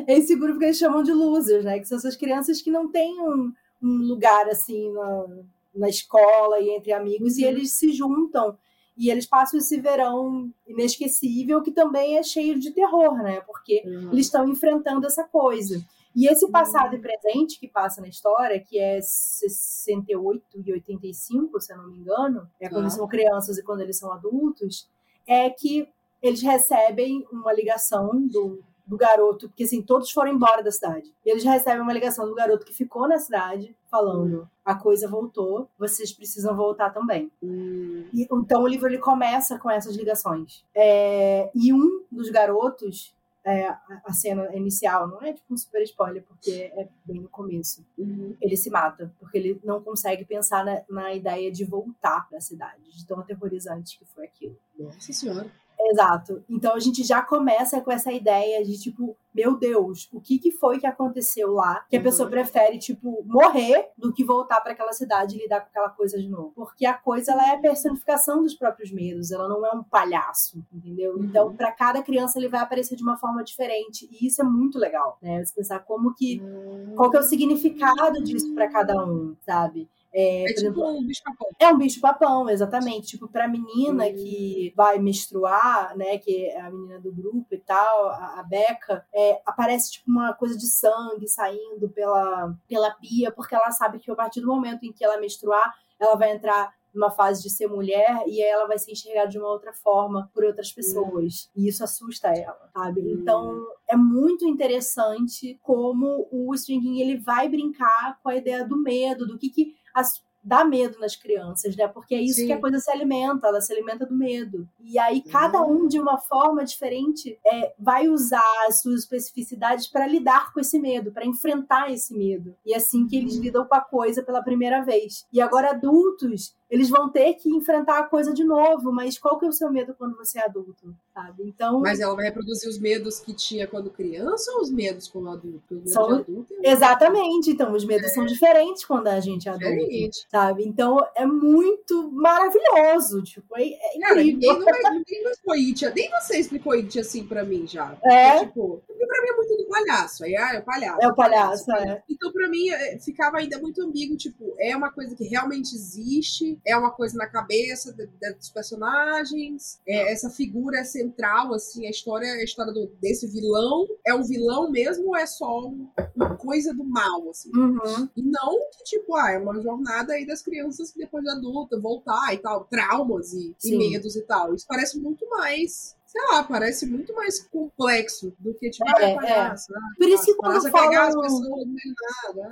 Esse grupo que eles chamam de losers, né? Que são essas crianças que não têm um, um lugar assim na, na escola e entre amigos, uhum. e eles se juntam e eles passam esse verão inesquecível que também é cheio de terror, né? Porque uhum. eles estão enfrentando essa coisa. E esse passado uhum. e presente que passa na história, que é 68 e 85, se eu não me engano, é quando eles são crianças e quando eles são adultos, é que eles recebem uma ligação do, do garoto, porque assim, todos foram embora da cidade. E eles recebem uma ligação do garoto que ficou na cidade, falando: a coisa voltou, vocês precisam voltar também. Hum. E, então o livro ele começa com essas ligações. É, e um dos garotos, é, a cena inicial, não é tipo um super spoiler, porque é bem no começo. Uhum. Ele se mata, porque ele não consegue pensar na, na ideia de voltar para a cidade, de tão aterrorizante que foi aquilo. Nossa Senhora. Exato. Então a gente já começa com essa ideia de tipo, meu Deus, o que, que foi que aconteceu lá que a uhum. pessoa prefere, tipo, morrer do que voltar para aquela cidade e lidar com aquela coisa de novo? Porque a coisa ela é a personificação dos próprios medos, ela não é um palhaço, entendeu? Uhum. Então, para cada criança ele vai aparecer de uma forma diferente e isso é muito legal, né? Você pensar como que. Uhum. qual que é o significado disso para cada um, sabe? É, É tipo exemplo, um bicho-papão. é um bicho-papão, exatamente. Tipo, pra menina Hum. que vai menstruar, né? Que é a menina do grupo e tal, a, a Beca, é, aparece tipo uma coisa de sangue saindo pela, pela pia, porque ela sabe que a partir do momento em que ela menstruar, ela vai entrar numa fase de ser mulher e aí ela vai ser enxergada de uma outra forma por outras pessoas. E isso assusta ela, sabe? Hum. Então é muito interessante como o Stephen King ele vai brincar com a ideia do medo, do que, que as- dá medo nas crianças, né? Porque é isso Sim. que a coisa se alimenta, ela se alimenta do medo. E aí cada um de uma forma diferente é, vai usar as suas especificidades para lidar com esse medo, para enfrentar esse medo. E é assim que eles Uhum. lidam com a coisa pela primeira vez. E agora adultos, eles vão ter que enfrentar a coisa de novo, mas qual que é o seu medo quando você é adulto, sabe? Então, Mas ela vai reproduzir os medos que tinha quando criança ou os medos quando adulto? Porque medos São- adulto é exatamente, então os medos são diferentes quando a gente é adulto. diferente. sabe? Então é muito maravilhoso, tipo, é, é Cara, ninguém, incrível. não, é- ninguém não It, nem você explicou It assim pra mim já. É. Tipo, porque pra mim é muito do palhaço. Aí, ah, é o palhaço. É o palhaço, é. Então, pra mim, é, ficava ainda muito ambíguo, tipo, é uma coisa que realmente existe, é uma coisa na cabeça de- de- dos personagens, é, essa figura é central, assim, a história, a história do- desse vilão, é um vilão mesmo ou é só um- uma coisa do mal, assim? Uhum. E não que, tipo, ah, é uma jornada aí das crianças que depois de adulta voltar e tal, traumas e, e medos e tal. Isso parece muito mais, sei lá, parece muito mais complexo do que, tipo, É, é Por isso que quando falam, pessoas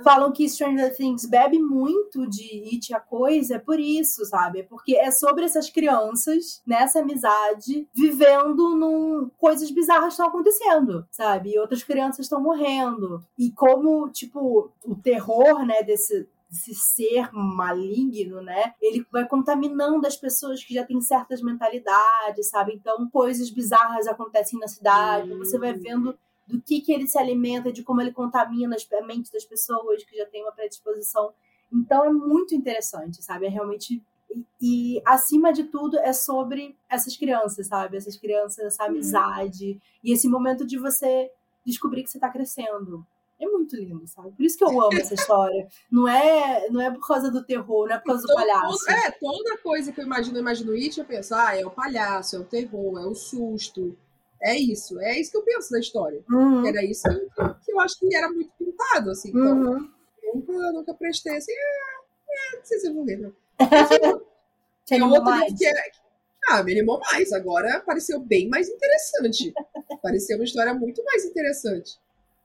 falam que Stranger Things bebe muito de It a coisa, é por isso, sabe? É porque é sobre essas crianças, nessa amizade, vivendo num. coisas bizarras estão acontecendo, sabe? E outras crianças estão morrendo. E como, tipo, o terror, né, desse. Esse ser maligno, né? Ele vai contaminando as pessoas que já têm certas mentalidades, sabe? Então, coisas bizarras acontecem na cidade. Você vai vendo do que, que ele se alimenta, de como ele contamina as- a mente das pessoas que já têm uma predisposição. Então é muito interessante, sabe? É realmente. E, acima de tudo é sobre essas crianças, sabe? Essas crianças, essa amizade. E esse momento de você descobrir que você tá crescendo. É muito lindo, sabe? Por isso que eu amo essa história. Não é, não é por causa do terror, não é por causa do Todo- palhaço. É, toda coisa que eu imagino, eu imagino It, eu penso, ah, é o palhaço, é o terror, é o susto. É isso, é isso que eu penso da história. Uhum, Era isso que, eu- que eu acho que era muito pintado, assim. Então, uhum. nunca, nunca prestei assim, é, é, não sei se eu vou ver, não. Te animou outro mais? que é. Ah, me animou mais. Agora pareceu bem mais interessante. pareceu uma história muito mais interessante.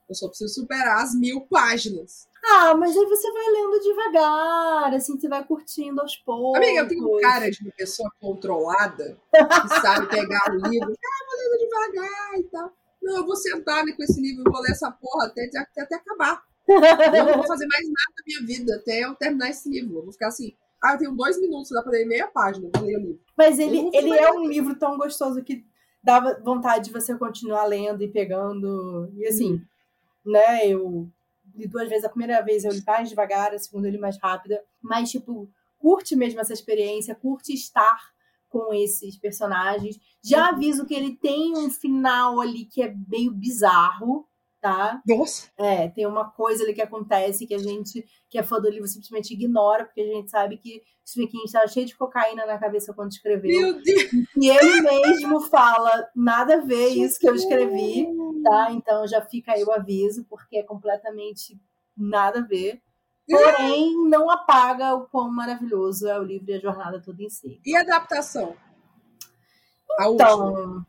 Eu só preciso superar as mil páginas. Ah, mas aí você vai lendo devagar, assim, você vai curtindo aos poucos. Amiga, eu tenho cara de uma pessoa controlada que sabe pegar o livro. Ah, vou lendo devagar e tal. Não, eu vou sentar né, com esse livro e vou ler essa porra até, até, até acabar. Eu não vou fazer mais nada da minha vida até eu terminar esse livro. Eu vou ficar assim. Ah, eu tenho dois minutos, dá pra ler meia página, vou ler o livro. Mas ele, ele é um livro tão gostoso que dava vontade de você continuar lendo e pegando. E assim, Uhum. Né, eu li duas vezes. A primeira vez eu li mais devagar, a segunda eu li mais rápida. Mas, tipo, curte mesmo essa experiência, curte estar com esses personagens. Já Uhum. aviso que ele tem um final ali que é meio bizarro, tá? Nossa! É, tem uma coisa ali que acontece que a gente, que é fã do livro, simplesmente ignora, porque a gente sabe que Stephen King estava cheio de cocaína na cabeça quando escreveu. Meu Deus! E ele mesmo fala, nada a ver isso que eu escrevi, tá? Então já fica aí o aviso, porque é completamente nada a ver. Porém, não apaga o quão maravilhoso é o livro e a jornada toda em si. E a adaptação? Então,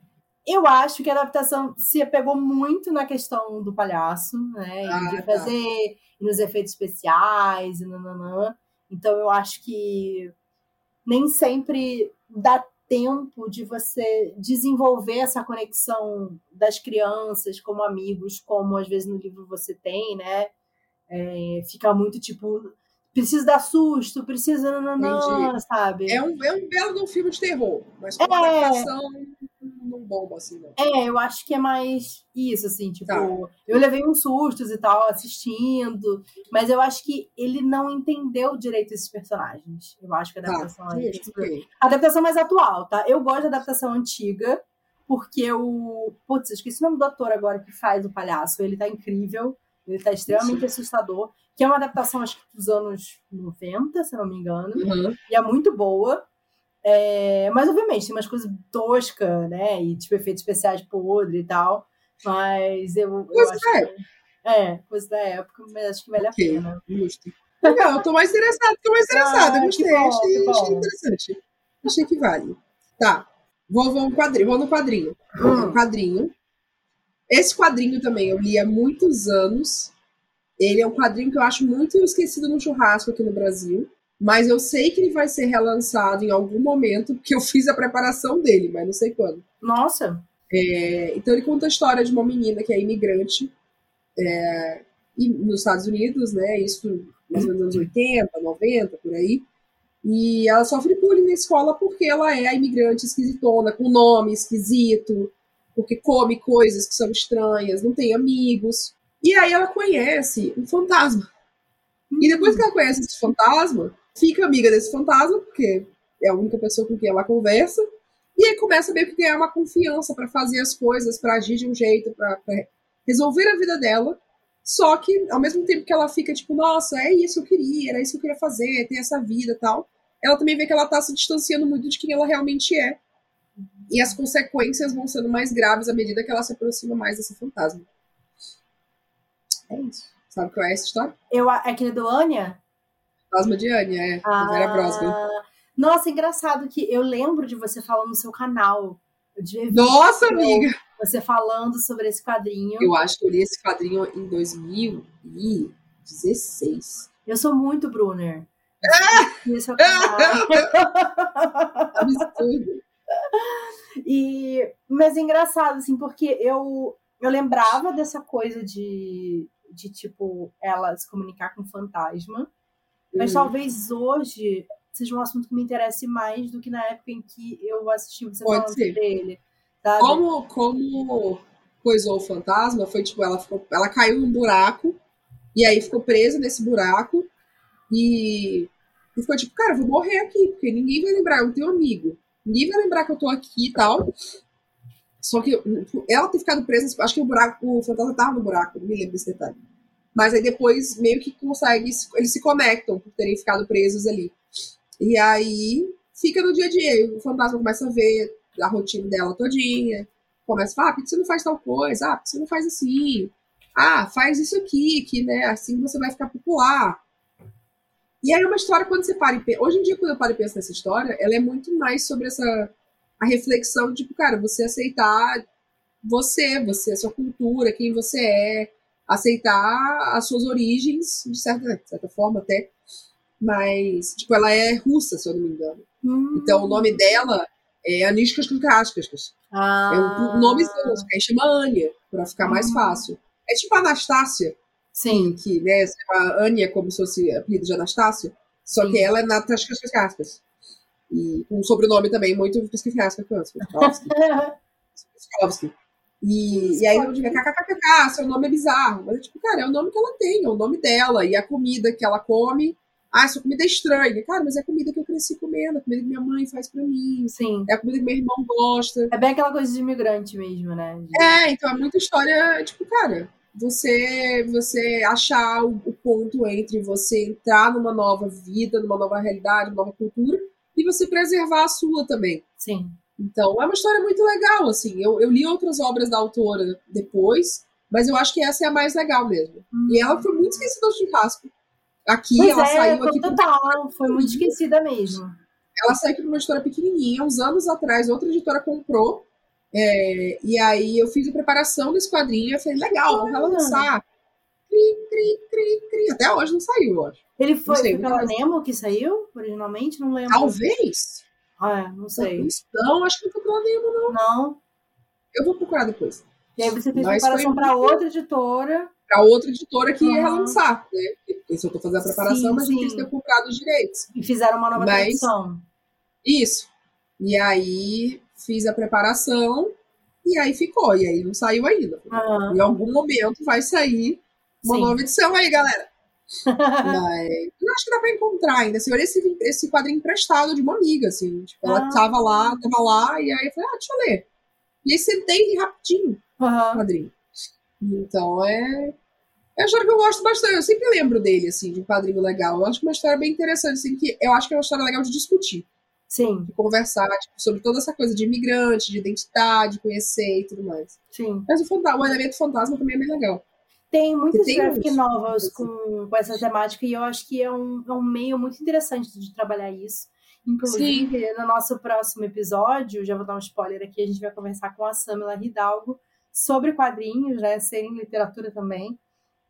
eu acho que a adaptação se apegou muito na questão do palhaço, né? E Ah, de tá. fazer e nos efeitos especiais e nananã. Então eu acho que nem sempre dá tempo de você desenvolver essa conexão das crianças como amigos, como às vezes no livro você tem, né? É, fica muito tipo, precisa dar susto, precisa nananã, sabe? É um, é um belo filme de terror, mas com É. adaptação não bomba assim, não. É, eu acho que é mais isso, assim, tipo, Tá. eu levei uns sustos e tal assistindo, mas eu acho que ele não entendeu direito esses personagens. Eu acho que a Tá, adaptação é justo, ok. a adaptação mais atual, tá? Eu gosto da adaptação antiga, porque o. Putz, eu esqueci o nome do ator agora que faz o palhaço. Ele tá incrível. Ele tá extremamente assustador. Que é uma adaptação, acho que dos anos 90, se eu não me engano. Uhum. E é muito boa. É, mas, obviamente, tem umas coisas toscas, né? E, tipo, efeitos especiais podre e tal. Mas eu, eu Coisa acho da que... É, coisa da época, mas acho que vale Ok. a pena. Justo. Legal, eu tô mais interessada, tô mais interessada. Ah, gostei, bom, achei, achei interessante. Achei que vale. Tá. Vou, vou, no quadrinho, vou no quadrinho. Vou Hum. no quadrinho. Esse quadrinho também eu li há muitos anos. Ele é um quadrinho que eu acho muito esquecido no churrasco aqui no Brasil. Mas eu sei que ele vai ser relançado em algum momento, porque eu fiz a preparação dele, mas não sei quando. Nossa, É, então ele conta a história de uma menina que é imigrante é, e- nos Estados Unidos, né? Isso nos anos 80, 90, por aí. E ela sofre bullying na escola porque ela é a imigrante esquisitona, com nome esquisito, porque come coisas que são estranhas, não tem amigos. E aí ela conhece um fantasma. E depois que ela conhece esse fantasma, fica amiga desse fantasma, porque é a única pessoa com quem ela conversa. E aí começa meio que ganhar uma confiança pra fazer as coisas, pra agir de um jeito, pra resolver a vida dela. Só que, ao mesmo tempo que ela fica tipo, nossa, é isso que eu queria, era isso que eu queria fazer, ter essa vida tal, ela também vê que ela tá se distanciando muito de quem ela realmente é. E as consequências vão sendo mais graves à medida que ela se aproxima mais desse fantasma. É isso. Sabe qual é essa história? eu, é aquele do Anya? Fantasma de Anya, é. da Vera Brosgren. Ah, nossa, engraçado que eu lembro de você falando no seu canal. Ver Nossa, amiga! você falando sobre esse quadrinho. Eu acho que eu li esse quadrinho em 2016. Eu sou muito Brunner. Ah! Esse é canal. Absurdo. E, mas é engraçado, assim, porque eu, eu lembrava dessa coisa de, de, tipo, ela se comunicar com fantasma. Mas Hum. talvez hoje seja um assunto que me interesse mais do que na época em que eu assisti você Pode falando ser. dele. Sabe? Como, como coisou o fantasma, foi tipo, ela, ficou, ela caiu num buraco, e aí ficou presa nesse buraco, e, e ficou tipo, cara, eu vou morrer aqui, porque ninguém vai lembrar, eu tenho amigo. Ninguém vai lembrar que eu tô aqui e tal. Só que ela ter ficado presa, acho que o buraco, o fantasma tava no buraco, não me lembro desse detalhe. Mas aí depois meio que consegue, eles se conectam por terem ficado presos ali. E aí fica no dia a dia. O fantasma começa a ver a rotina dela todinha. Começa a falar, ah, por que você não faz tal coisa? Ah, por que você não faz assim? Ah, faz isso aqui, que né, assim você vai ficar popular. E aí é uma história, quando você para e pensa... Hoje em dia, quando eu paro e penso nessa história, ela é muito mais sobre essa a reflexão de, tipo, cara, você aceitar você, você, a sua cultura, quem você é, aceitar as suas origens, de certa, de certa forma até. Mas, tipo, ela é russa, se eu não me engano. Hum. Então o nome dela é Anishkas Kukashkas. Ah, É um nome russo, aí chama Anya, pra ficar mais Hum. fácil. É tipo Anastácia, Sim. que, né, se chama Anya como se fosse apelido de Anastácia, só Sim. que ela é Natashkas Kukashkas. E um sobrenome também muito Piskifaskas, Piskovsky. E, e aí eu digo, kkkk, seu nome é bizarro. Mas, tipo, cara, é o nome que ela tem, é o nome dela. E a comida que ela come. Ah, sua comida é estranha. Cara, mas é a comida que eu cresci comendo, a comida que minha mãe faz pra mim. Sim. É a comida que meu irmão gosta. É bem aquela coisa de imigrante mesmo, né? De- É, então é muita história, tipo, cara, você você achar o, o ponto entre você entrar numa nova vida, numa nova realidade, numa nova cultura, e você preservar a sua também. Sim. Então, é uma história muito legal, assim. Eu, eu li outras obras da autora depois, mas eu acho que essa é a mais legal mesmo. E ela foi muito esquecida no churrasco. Aqui, Pois ela é, saiu aqui total. Foi muito esquecida mesmo. ela saiu aqui pra uma editora pequenininha, uns anos atrás, outra editora comprou. é, e aí eu fiz a preparação desse quadrinho. Eu falei, legal, vamos Olha. relançar. Cri, cri, cri, cri. Até hoje não saiu, eu acho. Ele foi, sei, foi pela Nemo que saiu originalmente? Não lembro. Talvez. Ah, não sei. Não, acho que não pela Nemo, não. Não. Eu vou procurar depois. E aí você fez Mas preparação para outra editora. Pra outra editora que ia Aham. relançar, né? Porque se eu tô fazendo a preparação, Sim, mas sim. ter comprado os direitos. E fizeram uma nova Mas- tradução. Isso. E aí fiz a preparação e aí ficou. E aí não saiu ainda. Aham. Em algum momento vai sair uma Sim. nova edição aí, galera. Mas eu acho que dá pra encontrar ainda. Assim, olha esse, esse quadrinho emprestado de uma amiga, assim. Tipo, ela Ah. tava lá, tava lá, e aí eu falei, ah, deixa eu ler. E aí sentei rapidinho o Aham. quadrinho. Então é. É uma história que eu gosto bastante. Eu sempre lembro dele, assim, de um quadrinho legal. Eu acho que é uma história bem interessante, assim, que eu acho que é uma história legal de discutir. Sim. De conversar tipo, sobre toda essa coisa de imigrante, de identidade, conhecer e tudo mais. Sim. Mas o, fantasma, o elemento fantasma também é bem legal. Tem muitas graphic novels com, com essa temática e eu acho que é um, é um meio muito interessante de trabalhar isso. Inclusive, no nosso próximo episódio, já vou dar um spoiler aqui, a gente vai conversar com a Samila Hidalgo sobre quadrinhos, né? Serem literatura também,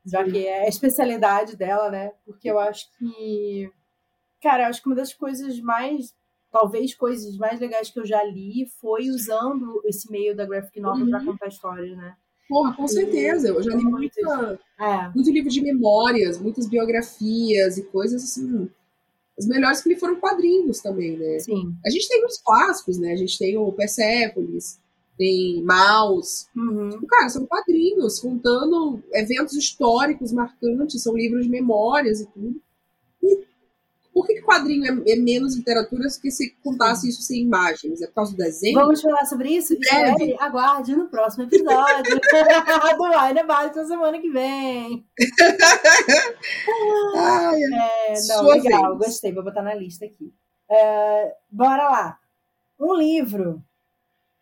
já Sim. que é a especialidade dela, né? Porque eu acho que. Cara, eu acho que uma das coisas mais. Talvez coisas mais legais que eu já li foi usando esse meio da graphic novel Uhum. pra contar histórias, né? Porra, com certeza. Eu já li muita, É. muito livro de memórias, muitas biografias e coisas assim. As melhores que me foram quadrinhos também, né? Sim. A gente tem os clássicos, né? A gente tem o Persepolis, tem Maus. Uhum. Cara, são quadrinhos contando eventos históricos marcantes, são livros de memórias e tudo. Por que, que quadrinho é, é menos literatura que se contasse isso sem imagens? É por causa do desenho? Vamos falar sobre isso? Espere, aguarde no próximo episódio do Ai Debate na semana que vem. Ai, É, não, legal, vez. gostei, vou botar na lista aqui. É, bora lá. Um livro,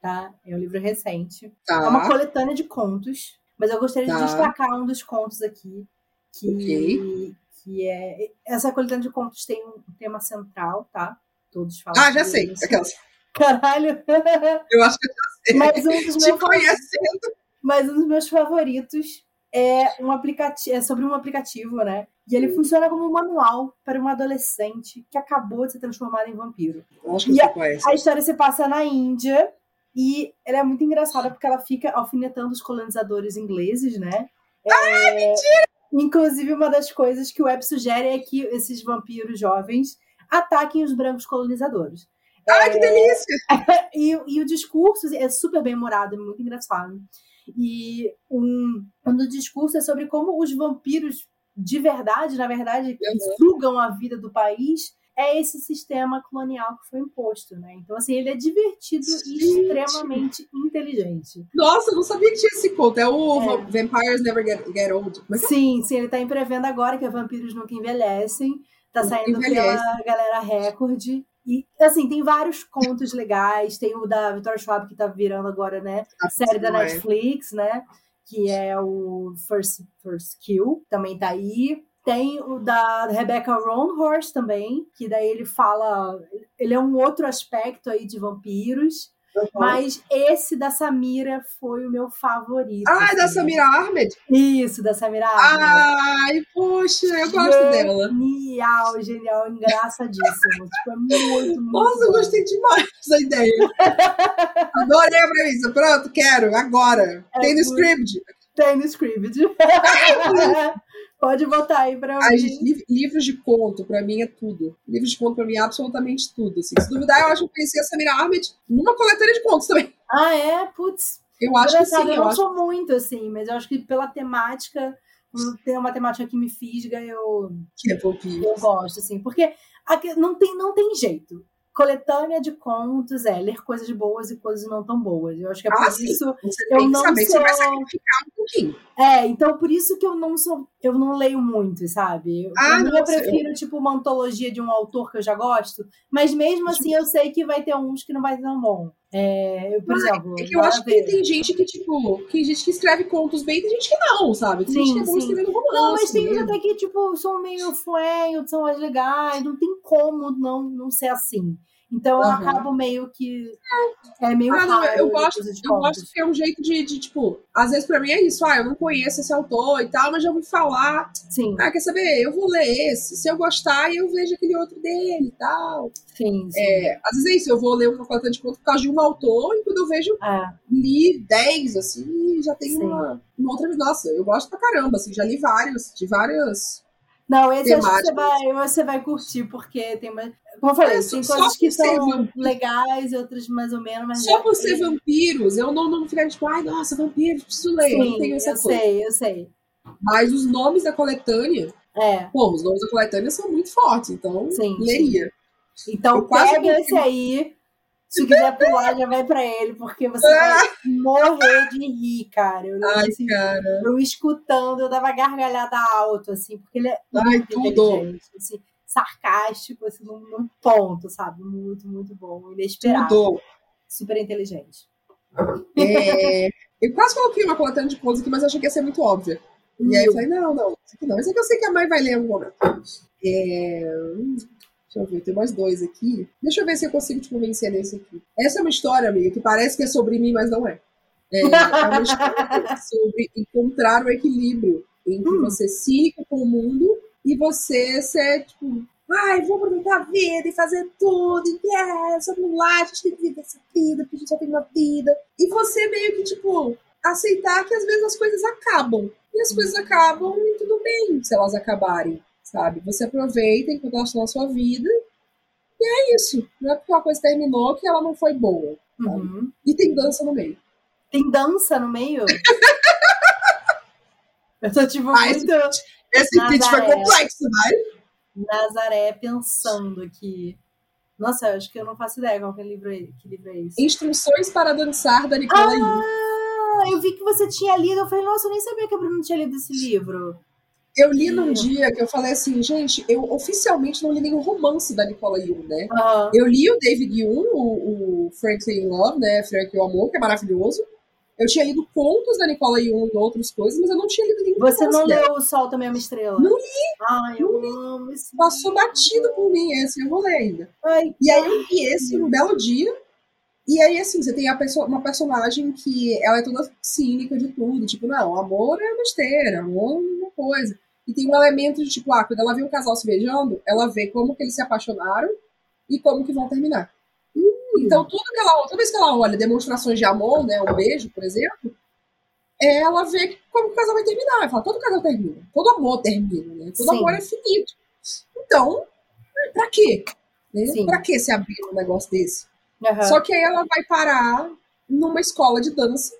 tá? É um livro recente. É uma tá. coletânea de contos, mas eu gostaria Tá. de destacar um dos contos aqui, que, Ok. Que é... Essa coletânea de contos tem um tema central, tá? Todos falam Ah, já sei. isso. Aquelas. Caralho! Eu acho que eu já sei. Mas um dos Te meus conhecendo. Mas um dos meus favoritos é um aplicativo, é sobre um aplicativo, né? E ele funciona como um manual para um adolescente que acabou de ser transformado em vampiro. Eu acho que E essa. A história se passa na Índia e ela é muito engraçada porque ela fica alfinetando os colonizadores ingleses, né? É, Inclusive, uma das coisas que o web sugere é que esses vampiros jovens ataquem os brancos colonizadores. Ai, que delícia! E, e o discurso é super bem humorado, é muito engraçado. E um, um dos discursos é sobre como os vampiros de verdade, na verdade, que sugam a vida do país, é esse sistema colonial que foi imposto, né? Então, assim, ele é divertido e Gente. extremamente inteligente. Nossa, eu não sabia que tinha esse conto. É o É. Vampires Never Get, Get Old. Como é é? Sim, sim, ele tá em pré-venda agora, que é Vampiros Nunca Envelhecem. Tá saindo envelhece. pela galera Record. E, assim, tem vários contos legais. Tem o da Vitória Schwab, que tá virando agora, né? Ah, série da é. Netflix, né? Que é o First, First Kill, também tá aí. Tem o da Rebecca Roanhorse também, que daí ele fala. Ele é um outro aspecto aí de vampiros. Uhum. Mas esse da Samira foi o meu favorito. Ah, é da assim. Samira Ahmed? Isso, da Samira. Ahmed. Ai, poxa, eu gosto dela. Genial, genial, engraçadíssimo. tipo, é muito, muito Nossa, eu bom. gostei demais dessa ideia. Adorei a premissa. Pronto, quero, agora. É Tem no script. Tem no script. Pode botar aí pra mim. liv- livros de conto, pra mim, é tudo. Livros de conto, pra mim, é absolutamente tudo. Assim. Se duvidar, eu acho que eu conheci a Samira Ahmed numa coletânea de contos também. Ah, é? Putz. Eu acho que sim, eu eu não acho sou muito assim, mas eu acho que pela temática, quando tem uma temática que me fisga, eu, que é eu gosto, assim. Porque não tem, não tem jeito. Coletânea de contos é ler coisas boas e coisas não tão boas. Eu acho que é por Ah, sim. isso. Você eu tem que não saber que você vai sou- sacrificar um pouquinho. É, então por isso que eu não sou. Eu não leio muito, sabe? Eu, Ah, eu nossa, prefiro, tipo, uma antologia de um autor que eu já gosto, mas mesmo assim eu sei que vai ter uns que não vai ser tão bom. É, eu, por exemplo. É que eu acho que tem gente que, tipo, tem gente que escreve contos bem, tem gente que não, sabe? Tem Sim, gente que é bom escrevendo romance. Não, mas tem uns mesmo. até que, tipo, são meio outros são mais legais, não tem como não, não ser assim. Então eu acabo meio que. É meio Ah, não, eu gosto, eu gosto que é um jeito de, de, tipo, às vezes pra mim é isso, ah, eu não conheço esse autor e tal, mas já ouvi falar. Sim, Ah, quer saber? Eu vou ler esse. Se eu gostar, eu vejo aquele outro dele e tal. sim, sim. É, às vezes é isso, eu vou ler uma coletânea de contos por causa de um autor, e quando eu vejo, É, li 10, assim, já tem Sim. uma, uma outra. Nossa, eu gosto pra caramba, assim, já li vários, de várias. Não, esse eu acho que você vai, você vai curtir, porque tem mais. Como eu falei, É, tem só- coisas que são vampiro. legais e outras mais ou menos, mas. Só é- por ser vampiros, eu não, não ficaria tipo, ai, nossa, vampiros, preciso ler. eu não Sim, tenho essa eu coisa. sei, eu sei. Mas os nomes da coletânea, É, pô, os nomes da coletânea são muito fortes, então Sim, leria. então Eu quase pega comprei esse aí Se quiser pular, já vai pra ele, porque você vai morrer de rir, cara. Eu, Ai, assim, cara. eu escutando, eu dava gargalhada alto, assim, porque ele é Ai, tudo. assim, sarcástico, assim, num, num ponto, sabe? Muito, muito bom, inesperado. Tudo. Super inteligente. É, eu quase coloquei uma coletânea de contos aqui, mas achei que ia ser muito óbvia. E aí eu falei, não, não, isso aqui não. Isso aqui eu sei que a mãe vai ler em algum momento. É, hum, Deixa eu ver, tem mais dois aqui. Deixa eu ver se eu consigo te convencer nesse aqui. Essa é uma história, amiga, que parece que é sobre mim, mas não é. É, é uma história sobre encontrar o equilíbrio entre Hum. você se ir com o mundo e você ser, tipo, ai, vou aproveitar a vida e fazer tudo, e yeah, vamos lá, a gente tem que viver essa vida, porque a gente só tem uma vida. E você meio que, tipo, aceitar que às vezes as coisas acabam. E as coisas acabam e tudo bem se elas acabarem, sabe? Você aproveita enquanto elas estão na sua vida. E é isso. Não é porque uma coisa terminou que ela não foi boa. Uhum. E tem dança no meio. Tem dança no meio? eu tô, tipo, esse muito Esse pitch foi Nazaré. complexo, vai? Nazaré pensando aqui. Nossa, eu acho que eu não faço ideia qual que é livro é, que livro é esse. Instruções para dançar da Nicola Yu. Ah, eu vi que você tinha lido. Eu falei, nossa, eu nem sabia que a Bruna tinha lido esse livro. Eu li num dia que eu falei assim, gente, eu oficialmente não li nenhum romance da Nicola Yu, né? Aham. Eu li o David Yoon, o, o Frankly in Love, né? Frank e o Amor, que é maravilhoso. Eu tinha lido contos da Nicola Yoon e outras coisas, mas eu não tinha lido nenhum Você não dela. leu O Sol Também é uma Estrela? Não li. Ai, eu amo esse Passou batido por mim esse, eu vou ler ainda. Ai, E aí eu vi esse um belo dia. E aí, assim, você tem a perso- uma personagem que ela é toda cínica de tudo. Tipo, não, amor é besteira, amor é uma coisa. E tem um elemento de, tipo, ah, quando ela vê um casal se beijando, ela vê como que eles se apaixonaram e como que vão terminar. Então, tudo que ela, toda vez que ela olha demonstrações de amor, né, um beijo, por exemplo, ela vê como o casal vai terminar. Ela fala, todo casal termina. Todo amor termina, né? Todo Sim. amor é finito. Então, pra quê? Né? Sim. Pra que se abrir um negócio desse? Aham. Só que aí ela vai parar numa escola de dança.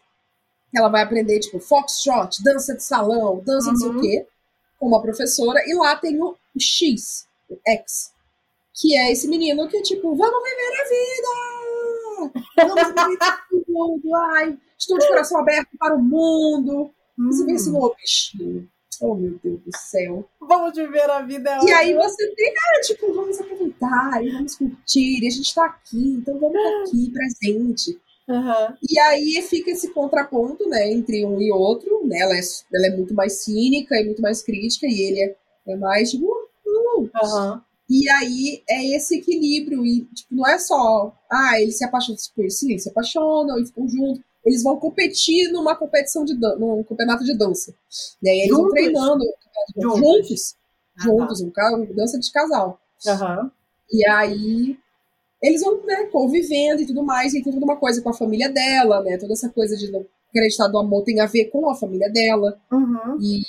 Ela vai aprender, tipo, foxtrot, dança de salão, dança não sei Uhum. o quê, com uma professora. E lá tem o X, o X, que é esse menino que é tipo, vamos viver a vida! Vamos viver tudo! Ai, estou de coração aberto para o mundo! Você vê Hum. assim, ô bichinho. Oh, meu Deus do céu. Vamos viver a vida. é E aí você tem, ah, tipo, vamos aproveitar e vamos curtir, e a gente tá aqui, então vamos estar aqui presente. Aham. E aí fica esse contraponto, né, entre um e outro, né, ela é, ela é muito mais cínica e muito mais crítica, e ele é, é mais, tipo, uh, uh. Aham. E aí é esse equilíbrio, e, tipo, não é só, ah, eles se apaixonam, tipo, sim, eles se apaixonam e ficam juntos, eles vão competir numa competição de dan- num campeonato de dança. Né, e aí eles vão treinando Juntos. juntos, Ah, juntos, um ca- dança de casal. Aham. E aí eles vão né, convivendo e tudo mais, e tem toda uma coisa com a família dela, né? Toda essa coisa de não acreditar do amor tem a ver com a família dela. Uhum. E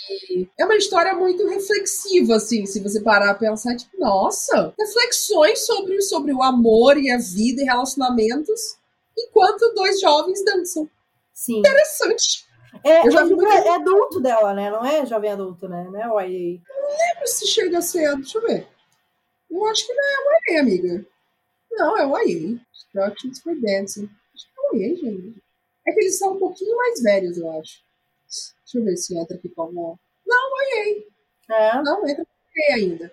é uma história muito reflexiva, assim, se você parar a pensar, tipo, nossa, reflexões sobre, sobre o amor e a vida e relacionamentos enquanto dois jovens dançam. Sim. Interessante. É, já o vi livro muita- é adulto dela, né? Não é jovem adulto, né? Não é o YA. Lembra se chega a ser. Deixa eu ver. Eu acho que não é o YA, amiga. Não, é o YA. Instructions for Dancing. Acho que é o YA, gente. É que eles são um pouquinho mais velhos, eu acho. Deixa eu ver se entra aqui como. Não, YA. É. Não entra YA ainda.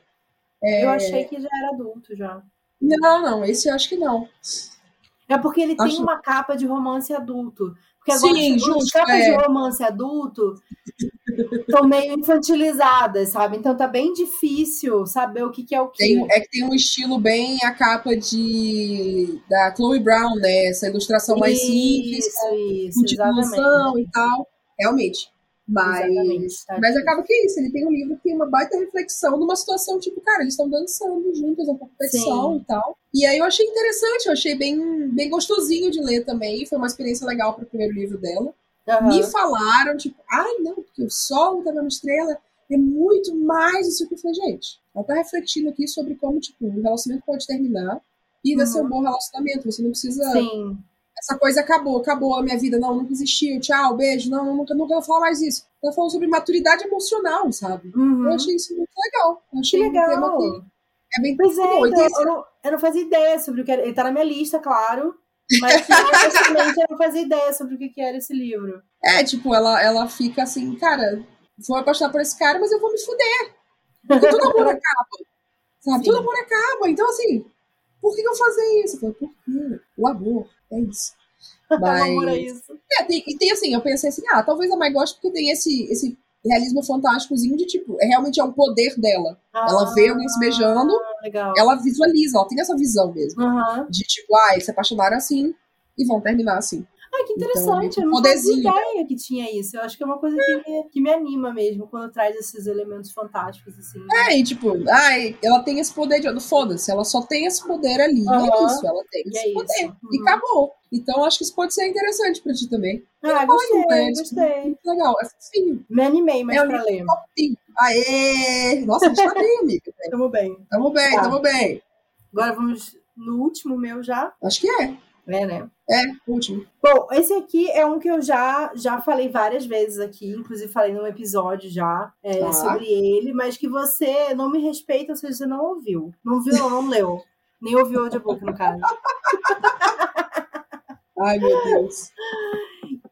É... Eu achei que já era adulto já. Não, não, esse eu acho que não. É porque ele tem Acho- uma capa de romance adulto. Porque agora Sim, justo, capas é. de romance adulto estão meio infantilizadas, sabe? Então tá bem difícil saber o que, que é o que. Tem, é que tem um estilo bem a capa de da Chloe Brown, né? Essa ilustração mais simples, Isso, com isso, exatamente. e tal. Realmente. Mas, tá mas acaba que é isso. Ele tem um livro que tem uma baita reflexão numa situação tipo, cara, eles estão dançando juntos na competição Sim. e tal. E aí eu achei interessante, eu achei bem, bem gostosinho de ler também. Foi uma experiência legal para o primeiro livro dela. Aham. Me falaram, tipo, ai não, porque o sol da mesma estrela é muito mais isso que eu falei, gente. Ela tá refletindo aqui sobre como, tipo, um relacionamento pode terminar e ainda Uhum. ser um bom relacionamento. Você não precisa Sim. Essa coisa acabou, acabou a minha vida, não, nunca existiu, tchau, beijo, não, nunca, nunca vou falar mais isso. Ela falou sobre maturidade emocional, sabe? Uhum. Eu achei isso muito legal. Eu achei Que um legal. que É bem Pois é, bom, então, eu, não, eu não fazia ideia sobre o que era. Ele tá na minha lista, claro. Mas assim, honestamente, eu não fazia ideia sobre o que, que era esse livro. É, tipo, ela, ela fica assim, cara, vou apaixonar por esse cara, mas eu vou me fuder. Porque todo amor acaba. Sabe? Sim. Todo amor acaba. Então, assim, por que que eu fazer isso? Eu falei, por quê? O amor, é isso. Mas... É, tem, e tem assim, eu pensei assim, ah, talvez a mãe goste porque tem esse, esse realismo fantásticozinho de tipo, é realmente é um poder dela. Ela vê alguém se beijando, Ah, legal. ela visualiza, ela tem essa visão mesmo. De tipo, ah, eles se apaixonaram assim e vão terminar assim. Ah, que Então, interessante. um eu não fazia poderzinho. ideia que tinha isso. Eu acho que é uma coisa que me, que me anima mesmo quando traz esses elementos fantásticos, assim. É, e tipo, ai, ela tem esse poder de. Foda-se, ela só tem esse poder ali. Aham. É isso, ela tem E esse é isso. poder. E Uhum. acabou. Então acho que isso pode ser interessante pra ti também. Ah, gostei, Olha, é, tipo, gostei. muito legal, é fofinho. Me animei mais É pra ler. Aê! Nossa, a gente tá bem, amiga. Tamo bem. Tamo bem, Tá. tamo bem. Agora vamos no último meu já. Acho que é. É, né? É, último. Bom, esse aqui é um que eu já, já falei várias vezes aqui, inclusive falei num episódio já é, Tá. sobre ele, mas que você não me respeita se você não ouviu. Não viu, não, não leu. Nem ouviu o audiobook, no caso. Ai, meu Deus.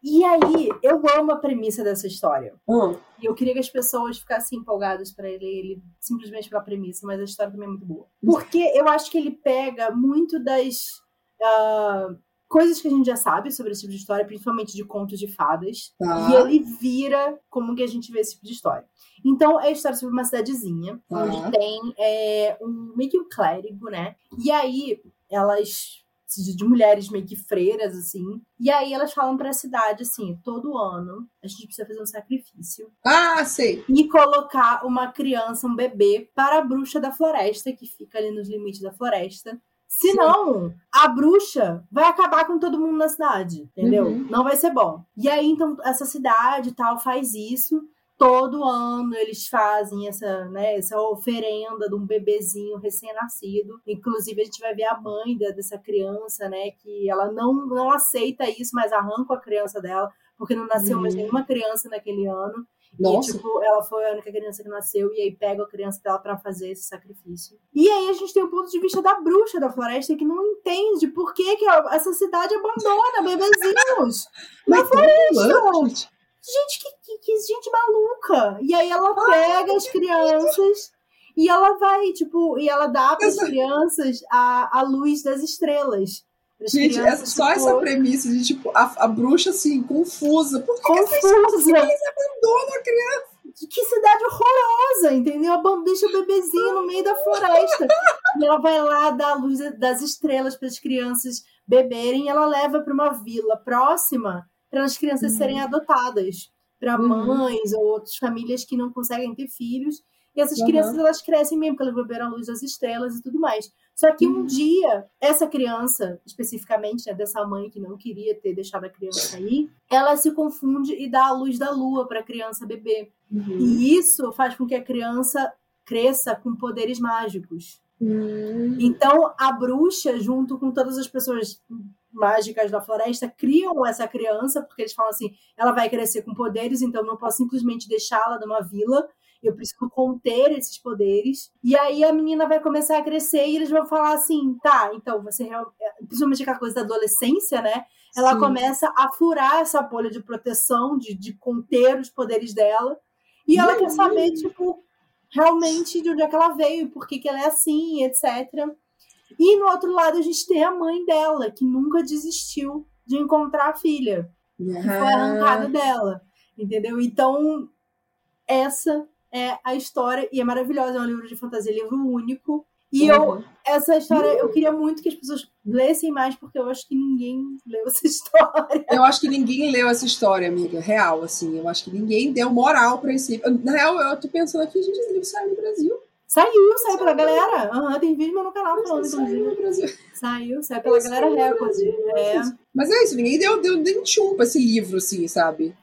E aí, eu amo a premissa dessa história. Ah, E eu queria que as pessoas ficassem empolgadas para ler ele simplesmente pela premissa, mas a história também é muito boa. Porque eu acho que ele pega muito das ah, coisas que a gente já sabe sobre esse tipo de história, principalmente de contos de fadas, Tá. e ele vira como que a gente vê esse tipo de história. Então, é a história sobre uma cidadezinha, Tá. onde tem é, um meio que um clérigo, né? E aí, elas de de mulheres meio que freiras, assim. E aí elas falam pra cidade, assim, todo ano a gente precisa fazer um sacrifício Ah, sei. e colocar uma criança, um bebê, para a bruxa da floresta, que fica ali nos limites da floresta. Senão, a bruxa vai acabar com todo mundo na cidade, entendeu? Uhum. Não vai ser bom. E aí, então, essa cidade tal faz isso. Todo ano eles fazem essa, né, essa oferenda de um bebezinho recém-nascido. Inclusive, a gente vai ver a mãe dessa criança, né? Que ela não, não aceita isso, mas arranca a criança dela, porque não nasceu mais Uhum. nenhuma criança naquele ano. Nossa. E, tipo, ela foi a única criança que nasceu, e aí pega a criança dela pra fazer esse sacrifício. E aí a gente tem o ponto de vista da bruxa da floresta, que não entende por que, que essa cidade abandona bebezinhos. Mas floresta! Gente, que, que, que gente maluca! E aí ela pega as crianças e ela vai, tipo, e ela dá para as crianças a, a luz das estrelas. Gente, é só tipo, essa premissa de, tipo, a, a bruxa, assim, confusa. Por que confusa. abandonam a criança? Que cidade horrorosa, entendeu? Deixa o bebezinho no meio da floresta. E ela vai lá dar a luz das estrelas para as crianças beberem. E ela leva para uma vila próxima para as crianças Uhum. serem adotadas para Uhum. mães ou outras famílias que não conseguem ter filhos. E essas Uhum. crianças elas crescem mesmo, porque elas beberam a luz das estrelas e tudo mais. Só que um Uhum. dia, essa criança, especificamente, né, dessa mãe que não queria ter deixado a criança aí, ela se confunde e dá a luz da lua para a criança beber. Uhum. E isso faz com que a criança cresça com poderes mágicos. Hum. Então, a bruxa, junto com todas as pessoas mágicas da floresta, criam essa criança, porque eles falam assim: ela vai crescer com poderes, então eu não posso simplesmente deixá-la numa vila. Eu preciso conter esses poderes. E aí a menina vai começar a crescer e eles vão falar assim: tá, então você real- principalmente aquela coisa da adolescência, né? Ela Sim. começa a furar essa bolha de proteção, de, de conter os poderes dela. E ela quer saber, tipo, realmente de onde é que ela veio, por que, que ela é assim, etc. E no outro lado a gente tem a mãe dela, que nunca desistiu de encontrar a filha, que foi arrancada dela. Entendeu? Então, essa é a história, e é maravilhosa, é um livro de fantasia, livro único. E eu, Uhum. essa história, eu queria muito que as pessoas lessem mais, porque eu acho que ninguém leu essa história. Eu acho que ninguém leu essa história, amiga. Real, assim. Eu acho que ninguém deu moral pra esse livro. Na real, eu tô pensando aqui, gente, esse livro saiu no Brasil. Saiu, saiu pela galera. Aham, tem vídeo no canal falando, Saiu inclusive. no Brasil. Saiu, saiu pela galera Saiu no Record. É. Mas é isso, ninguém deu, deu nem tchum pra esse livro, assim, sabe?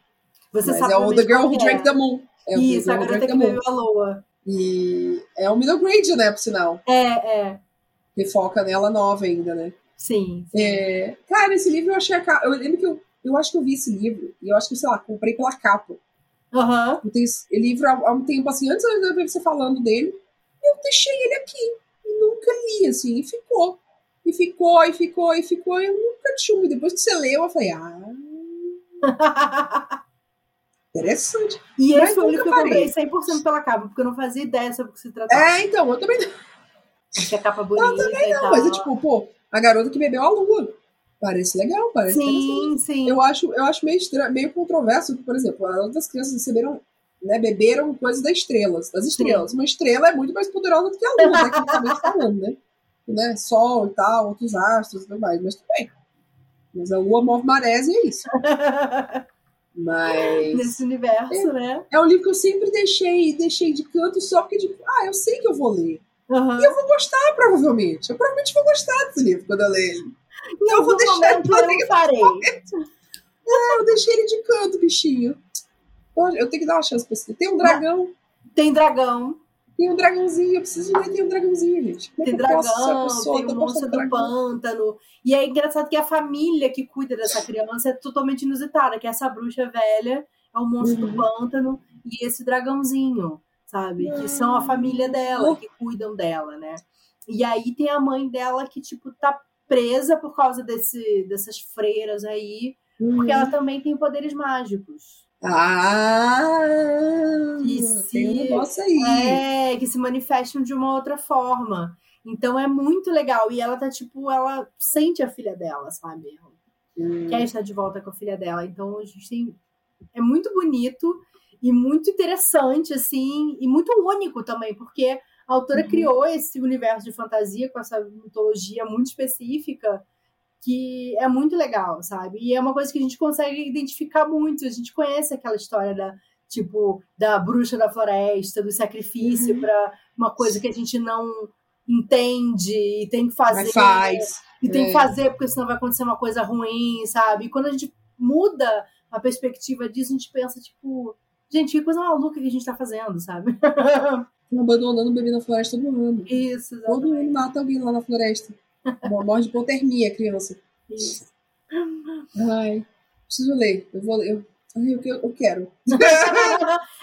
Você Mas sabe é o The Girl Who que é. Drank the Moon. É Isso, The a Girl Who garota Drank que bebeu a loa. E é o middle grade, né, por sinal. É, é. Que foca nela nova ainda, né? Sim. É, cara, esse livro eu achei a capa. Eu lembro que eu, eu acho que eu vi esse livro e eu acho que, sei lá, comprei pela capa. Aham. Eu tenho esse livro há, há um tempo assim, antes eu ver você falando dele, eu deixei ele aqui. E nunca li, assim, e ficou. E ficou, e ficou, e ficou, e eu nunca tinha. Depois que você leu, eu falei, ah. Interessante. E esse foi o livro que eu comprei 100% pela capa, porque eu não fazia ideia sobre o que se tratava. É, então, eu também não. Achei a capa bonita e Não, tal. mas é tipo, pô, a garota que bebeu a lua. Parece legal, parece. Sim, sim. Eu acho, eu acho meio, estranho, meio controverso, que, por exemplo, as outras crianças receberam, né, beberam coisas das estrelas, das estrelas. Uma estrela é muito mais poderosa do que a lua, tecnicamente falando, né? né? Sol e tal, outros astros e tudo mais, mas tudo bem. Mas a lua move marés e é isso. Mas. Nesse universo, né? É um livro que eu sempre deixei, deixei de canto só porque, tipo, ah, eu sei que eu vou ler. Aham. E eu vou gostar, provavelmente. Eu provavelmente vou gostar desse livro quando eu ler ele. Em eu vou deixar ele eu não farei. Ah, eu deixei ele de canto, bichinho. Eu- Eu tenho que dar uma chance pra esse. Tem um dragão. Tem dragão, Tem um dragãozinho. Eu preciso ler. Tem um dragãozinho, gente. Como é tem posso dragão, pessoa tem posso monstro do um pântano. E é engraçado que a família que cuida dessa criança é totalmente inusitada, que essa bruxa velha é o monstro Uhum. do pântano e esse dragãozinho, sabe? Que são a família dela, que cuidam dela, né? E aí tem a mãe dela que, tipo, tá presa por causa desse, dessas freiras aí, porque ela também tem poderes mágicos. Ah! E Tem um se- negócio aí. É, que se manifestam de uma outra forma. Então é muito legal. E ela tá, tipo, ela sente a filha dela, sabe? Hum. quer estar de volta com a filha dela. Então a gente tem. É muito bonito e muito interessante, assim, e muito único também, porque a autora Uhum. criou esse universo de fantasia com essa mitologia muito específica que é muito legal, sabe? E é uma coisa que a gente consegue identificar muito. A gente conhece aquela história da tipo da bruxa da floresta, do sacrifício Uhum. para uma coisa que a gente não entende e tem que fazer Mas faz. e tem que É. fazer porque senão vai acontecer uma coisa ruim, sabe? E quando a gente muda a perspectiva disso, a gente pensa tipo, gente, que coisa maluca que a gente tá fazendo, sabe? Estão abandonando o bebê na floresta todo ano. Isso, Todo exatamente. ano mata alguém lá na floresta. Morre de hipotermia, criança. Isso. Ai, preciso ler. Eu vou ler. Eu, eu, eu quero.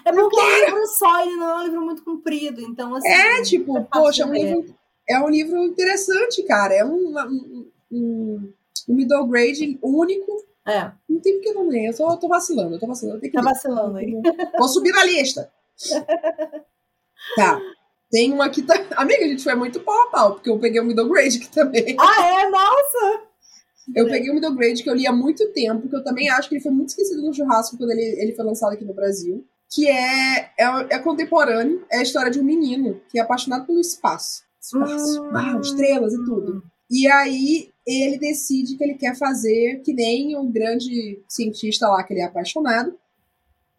É porque é um livro só, ele não é um livro muito comprido, então assim. É, tipo, é poxa, é um livro, é um livro interessante, cara. É um, um, um, um middle grade único. É, Não tem porque não ler. Eu tô, eu tô vacilando, eu tô vacilando. Eu tenho que tá ler. vacilando aí. Vou subir na lista. Tá. Tem um aqui. Tá... Amiga, a gente foi muito pau a pau, porque eu peguei o middle grade aqui também. Ah, é? Nossa! Eu peguei o middle grade que eu li há muito tempo, que eu também acho que ele foi muito esquecido no churrasco quando ele, ele foi lançado aqui no Brasil. Que é, é, é contemporâneo, é a história de um menino que é apaixonado pelo espaço. Espaço, Hum. uau, estrelas e tudo. E aí ele decide que ele quer fazer que nem o grande cientista lá que ele é apaixonado,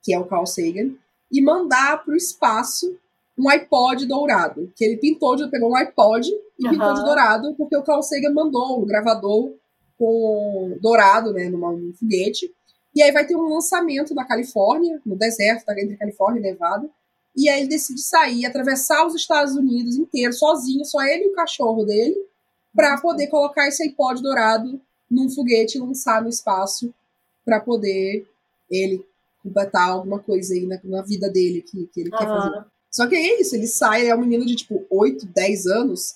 que é o Carl Sagan, e mandar para o espaço um iPod dourado. Que ele pintou, de, pegou um iPod e pintou de dourado, porque o Carl Sagan mandou um gravador com dourado, né, num foguete. E aí vai ter um lançamento na Califórnia, no deserto, tá entre Califórnia e Nevada. E aí ele decide sair, atravessar os Estados Unidos inteiros, sozinho, só ele e o cachorro dele, para poder colocar esse iPod dourado num foguete e lançar no espaço para poder ele completar alguma coisa aí na, na vida dele que, que ele quer fazer. Só que é isso, ele sai, ele é um menino de tipo 8, 10 anos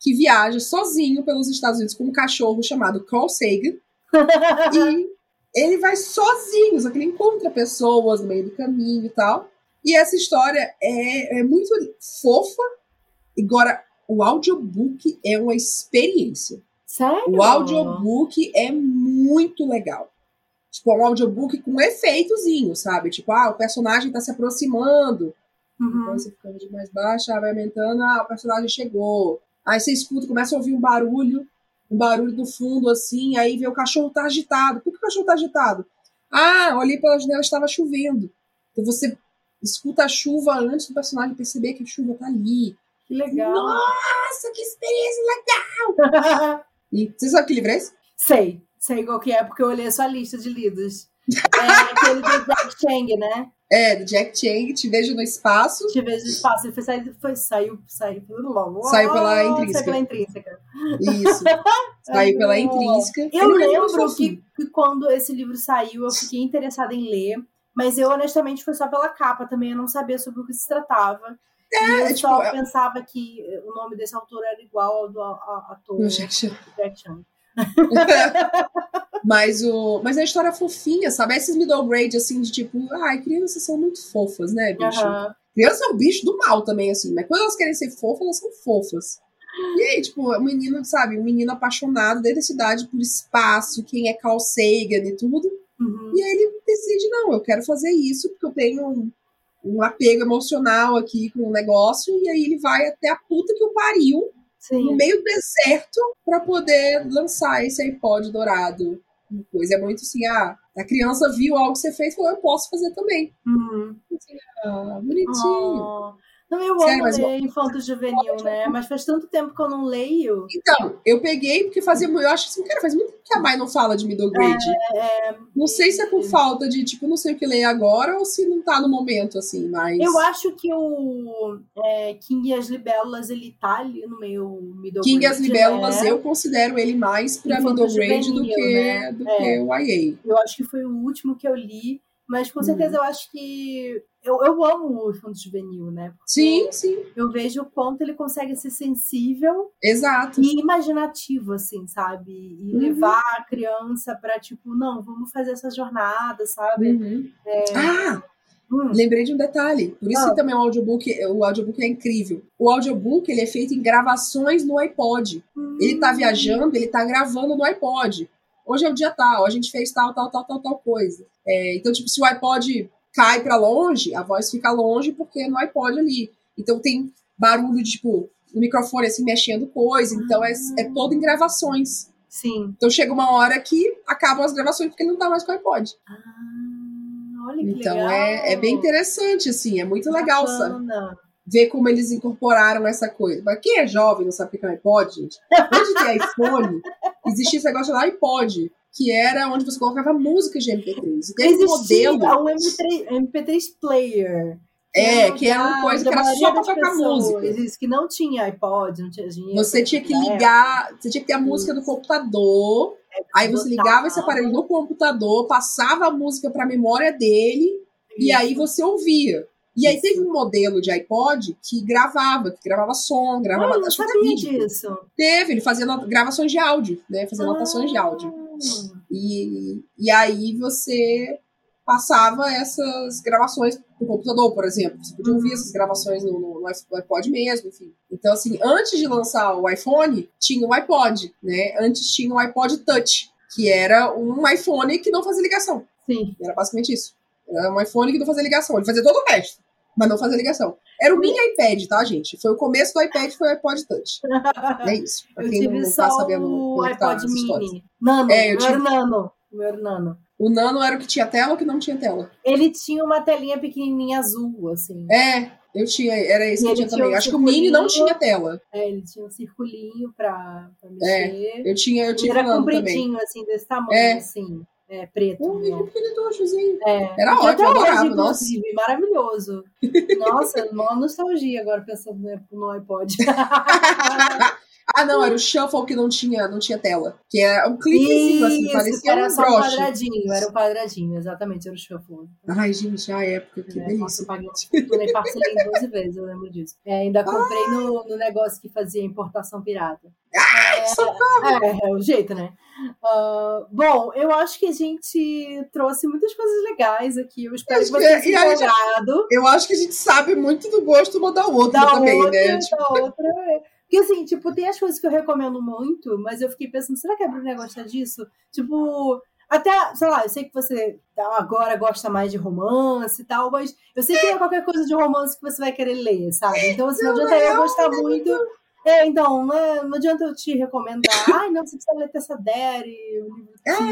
que viaja sozinho pelos Estados Unidos com um cachorro chamado Carl Sagan e ele vai sozinho, só que ele encontra pessoas no meio do caminho e tal. E essa história é, é muito fofa. Agora, o audiobook é uma experiência. Sério? O audiobook é muito legal. Tipo, é um audiobook com efeitozinho, sabe? Tipo, ah, o personagem tá se aproximando. Uhum. Então você fica de mais baixa, vai aumentando, ah, o personagem chegou. Aí você escuta, começa a ouvir um barulho, um barulho do fundo, assim, aí vê o cachorro tá agitado. Por que o cachorro tá agitado? Ah, olhei pela janela, estava chovendo. Então você escuta a chuva antes do personagem perceber que a chuva tá ali. Que legal. Nossa, que experiência legal! E você sabe que livro é esse? sei, sei qual que é, porque eu olhei a sua lista de lidos. É aquele do Jack Chang, né? É, do Jack Chang, Te Vejo no Espaço. Te vejo espaço. Ele foi, sair, foi, saiu, saiu, Saiu pela Saiu Intrínseca. pela intrínseca. Isso. Saiu pela Intrínseca. Eu é lembro que, que quando esse livro saiu, eu fiquei interessada em ler, mas eu honestamente foi só pela capa também, eu não sabia sobre o que se tratava. É, e eu é, só tipo, pensava que o nome desse autor era igual ao do ator Jack Chan. Mas, o, mas a história é fofinha, sabe? Esses middle grade, assim, de tipo, ai, crianças são muito fofas, né, bicho? Aham. Criança é um bicho do mal também, assim, mas quando elas querem ser fofas, elas são fofas. E aí, tipo, um menino, sabe, um menino apaixonado desde a cidade por espaço, quem é Carl Sagan e tudo. Uhum. E aí ele decide, não, eu quero fazer isso porque eu tenho um, um apego emocional aqui com o negócio. E aí ele vai até a puta que o pariu, no Sim. meio do deserto, pra poder lançar esse iPod dourado. Coisa é muito assim, ah, a criança viu algo ser feito e falou, eu posso fazer também. Uhum. Ah, bonitinho. Oh. Não, eu Sério, amo mas ler infanto juvenil, né? Mas faz tanto tempo que eu não leio. Então, eu peguei porque fazia. Eu acho assim, cara, faz muito tempo que a mãe não fala de middle grade. É, não sei se é por falta de, tipo, não sei o que ler agora ou se não tá no momento, assim, mas. eu acho que o é, King e as Libélulas, ele tá ali no meio middle King e as grade, Libélulas, né? eu considero ele mais pra Infanto middle grade do que, né? do É. que o YA. Eu acho que foi o último que eu li, mas com certeza eu acho que. Eu, eu amo o infanto juvenil, né? Porque Sim, sim, Eu vejo o quanto ele consegue ser sensível exato. e imaginativo, assim, sabe? E Uhum. levar a criança pra, tipo, não, vamos fazer essa jornada, sabe? Uhum. Ah, Hum, lembrei de um detalhe. Por isso Ah. que também o audiobook, o audiobook é incrível. O audiobook ele é feito em gravações no iPod. Ele tá hum, viajando, ele tá gravando no iPod. Hoje é o dia tal, a gente fez tal, tal, tal, tal, tal coisa. É, então, tipo, se o iPod cai pra longe, a voz fica longe porque é no iPod ali. Então tem barulho de, tipo, o microfone assim mexendo coisa. Então é, é todo em gravações. Sim. Então chega uma hora que acabam as gravações porque não tá mais com o iPod. Ah, olha que Então legal. é, é bem interessante, assim, é muito legal, sabe? Ver como eles incorporaram essa coisa. Mas quem é jovem não sabe o que é um iPod, gente? Antes de ter iPhone, existia esse negócio lá iPod, que era onde você colocava músicas de MP3. E tem um Existia modelo, um MP3, MP3 player. é, que era uma coisa que era só pra tocar música. Isso, que não tinha iPod, não tinha dinheiro. Você tinha que É, ligar, você tinha que ter a música do computador, aí você ligava esse aparelho no computador, passava a música pra memória dele, e Isso. aí você ouvia. E aí teve um modelo de iPod que gravava, que gravava som, Ah, gravava eu não sabia vídeo. disso. Teve, ele fazia gravações de áudio, né? Fazia anotações de áudio. Ah. E, e aí você passava essas gravações no computador, por exemplo. Você podia ouvir Uhum. essas gravações no, no, no iPod mesmo, enfim. Então, assim, antes de lançar o iPhone, tinha o iPod, né? Antes tinha o iPod Touch, que era um iPhone que não fazia ligação. Sim. Era basicamente isso. Era um iPhone que não fazia ligação. Ele fazia todo o resto, mas não fazia ligação. Era o mini iPad, tá, gente? Foi o começo do iPad, foi o iPod Touch. É isso. Pra quem não, não tá sabendo o é tá iPod mini. Nano. É, eu tive- o Nano. Meu Nano. O Nano era o que tinha tela ou que não tinha tela? Ele tinha uma telinha pequenininha azul, assim. É, eu tinha, era esse E que eu ele tinha tinha também. um Acho que o Mini não tinha tela. É, ele tinha um circulinho pra, pra É, mexer. Eu tinha, eu ele tive era Nano também. compridinho, assim, desse tamanho, É. assim. É, preto. Um né? livro pequenitochozinho. É. Era ótimo, até adorava, hoje, nossa. inclusive, maravilhoso. Nossa, uma nostalgia agora pensando no- no iPod. ah, não, era o Shuffle que não tinha, não tinha tela. Que era um cliquezinho, assim, parecia era um só um quadradinho, era um quadradinho, exatamente, era o shuffle. Ai, gente, a época, que É, delícia. nossa, eu paguei parcelei em 12 vezes, eu lembro disso. É, ainda comprei no, no negócio que fazia importação pirata. Socorro! É, é o jeito, né? Ah, bom, eu acho que a gente trouxe muitas coisas legais aqui. Eu espero que que- vocês e tenham gostado. Eu acho que a gente sabe muito do gosto uma da outra Da também, outra, né? Tipo, da outra. é. Porque assim, tipo, tem as coisas que eu recomendo muito, mas eu fiquei pensando, será que a Bruna ia gostar disso? Tipo, até, sei lá, eu sei que você agora gosta mais de romance e tal, mas eu sei que é qualquer coisa de romance que você vai querer ler, sabe? Então, assim, não, Não, adianta é eu gostar muito. É, então, não, não adianta eu te recomendar. Ai, não, você precisa ler Tessa Dere, o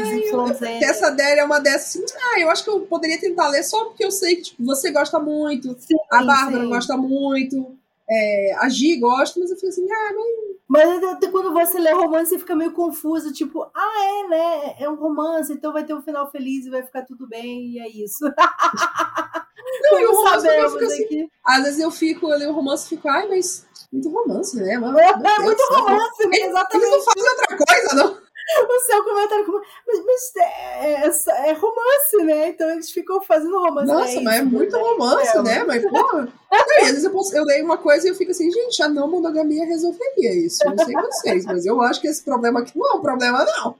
livro. Tessa Dere é uma dessas assim, ah, eu acho que eu poderia tentar ler só porque eu sei que tipo, você gosta muito, Sim, a Bárbara sim. gosta muito, é, a Gi gosta, mas eu falei assim, ah, mas Mas até quando você lê romance, você fica meio confuso, tipo, ah, é, né? É um romance, então vai ter um final feliz e vai ficar tudo bem, e é isso. Não, e o romance sabemos fica assim, aqui. às vezes eu fico, eu leio o romance e fico, ai, mas muito romance, né? Mas, É, muito romance, né? Eles Exatamente. não fazem outra coisa, não. o seu comentário como. Mas, mas é, é, é, romance, né? Então eles ficam fazendo romance. Nossa, é mas é muito romance, é. né? Mas, porra. às vezes eu, eu leio uma coisa e eu fico assim, gente, a não monogamia resolveria isso. Não sei vocês, mas eu acho que esse problema aqui não é um problema, não.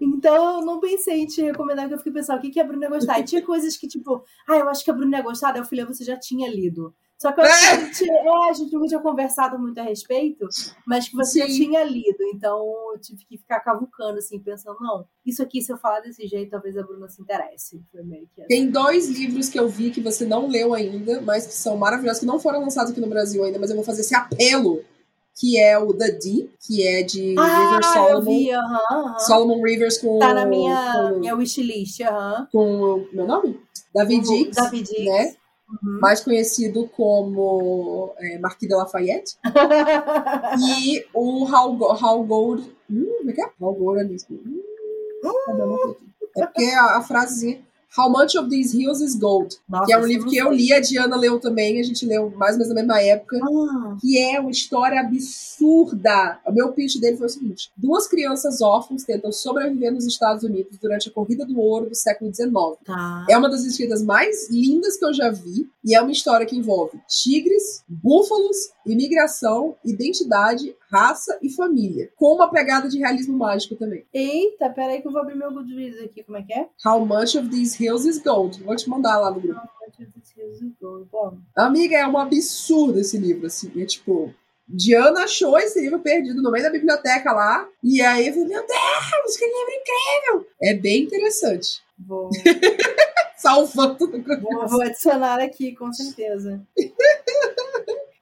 Então eu não pensei em te recomendar, porque eu fiquei pensando, o que, que a Bruna ia gostar? E tinha coisas que, tipo, ah, eu acho que a Bruna ia gostar, daí eu falei, você já tinha lido. Só que eu a gente, é, a gente não tinha conversado muito a respeito, mas que você Sim. tinha lido. Então eu tive que ficar cavucando, assim, pensando, não, isso aqui, se eu falar desse jeito, talvez a Bruna se interesse. Assim. Tem dois livros que eu vi que você não leu ainda, mas que são maravilhosos, que não foram lançados aqui no Brasil ainda, mas eu vou fazer esse apelo que é o The Deep, que é de ah, River Solomon. Vi, uh -huh, uh -huh. Solomon Rivers com. Tá na minha, com, minha wishlist, uh -huh. Com meu nome? David Dix. David Dix. Né? Uhum. mais conhecido como é, Marquis de Lafayette. e o Hal, Hal Gold. Hum, como é que é? Hal Gold ali. Hum, é porque a, a frasezinha. How Much of These Hills is Gold, Nossa, que é um livro que eu li, a Diana leu também, a gente leu mais ou menos na mesma época, ah. que é uma história absurda. O meu pitch dele foi o seguinte: duas crianças órfãs tentam sobreviver nos Estados Unidos durante a corrida do ouro do século XIX. Tá. É uma das escritas mais lindas que eu já vi, e é uma história que envolve tigres, búfalos, imigração, identidade, raça e família. Com uma pegada de realismo mágico também. Eita, peraí que eu vou abrir meu Goodreads aqui. Como é que é? How much of these hills is gold? Vou te mandar lá no grupo. How much of these hills is gold? Bom. Amiga, é um absurdo esse livro, assim. É tipo. Diana achou esse livro perdido no meio da biblioteca lá. E aí eu falei, meu Deus, que livro incrível! É bem interessante. Vou. Salvando. Vou, vou adicionar aqui, com certeza.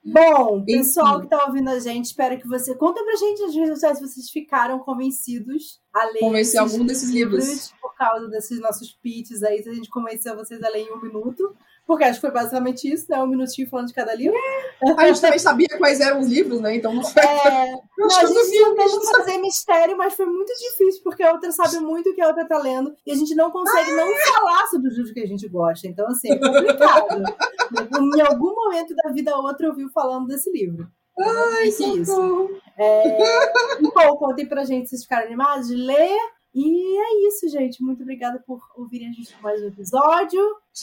Bom, pessoal que está ouvindo a gente, espero que você. Conta pra gente nas redes sociais se vocês ficaram convencidos a ler. Convencer algum desses livros. livros. Por causa desses nossos pitches aí, se a gente convenceu vocês a ler em um minuto. Porque acho que foi basicamente isso, né? Um minutinho falando de cada livro. É. A gente também sabia quais eram os livros, né? Então não foi. É... Não, a gente tentou fazer mistério, mas foi muito difícil, porque a outra sabe muito o que a outra tá lendo. E a gente não consegue ah. não falar sobre os livros que a gente gosta. Então, assim, é complicado. em algum momento da vida a outra ouviu falando desse livro. Ai, que isso. É... Então, contem pra gente se vocês ficaram animados de ler e é isso, gente. Muito obrigada por ouvirem a gente mais um episódio.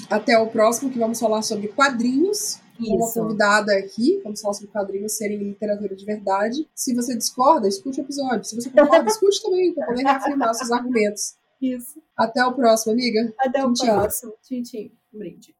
Até o próximo, que vamos falar sobre quadrinhos. Isso. Uma convidada aqui, vamos falar sobre quadrinhos serem literatura de verdade. Se você discorda, escute o episódio. Se você concorda, escute também, para poder reafirmar seus argumentos. Isso. Até o próximo, amiga. Até tchim, o próximo. Tchim, tchim. Um brinde.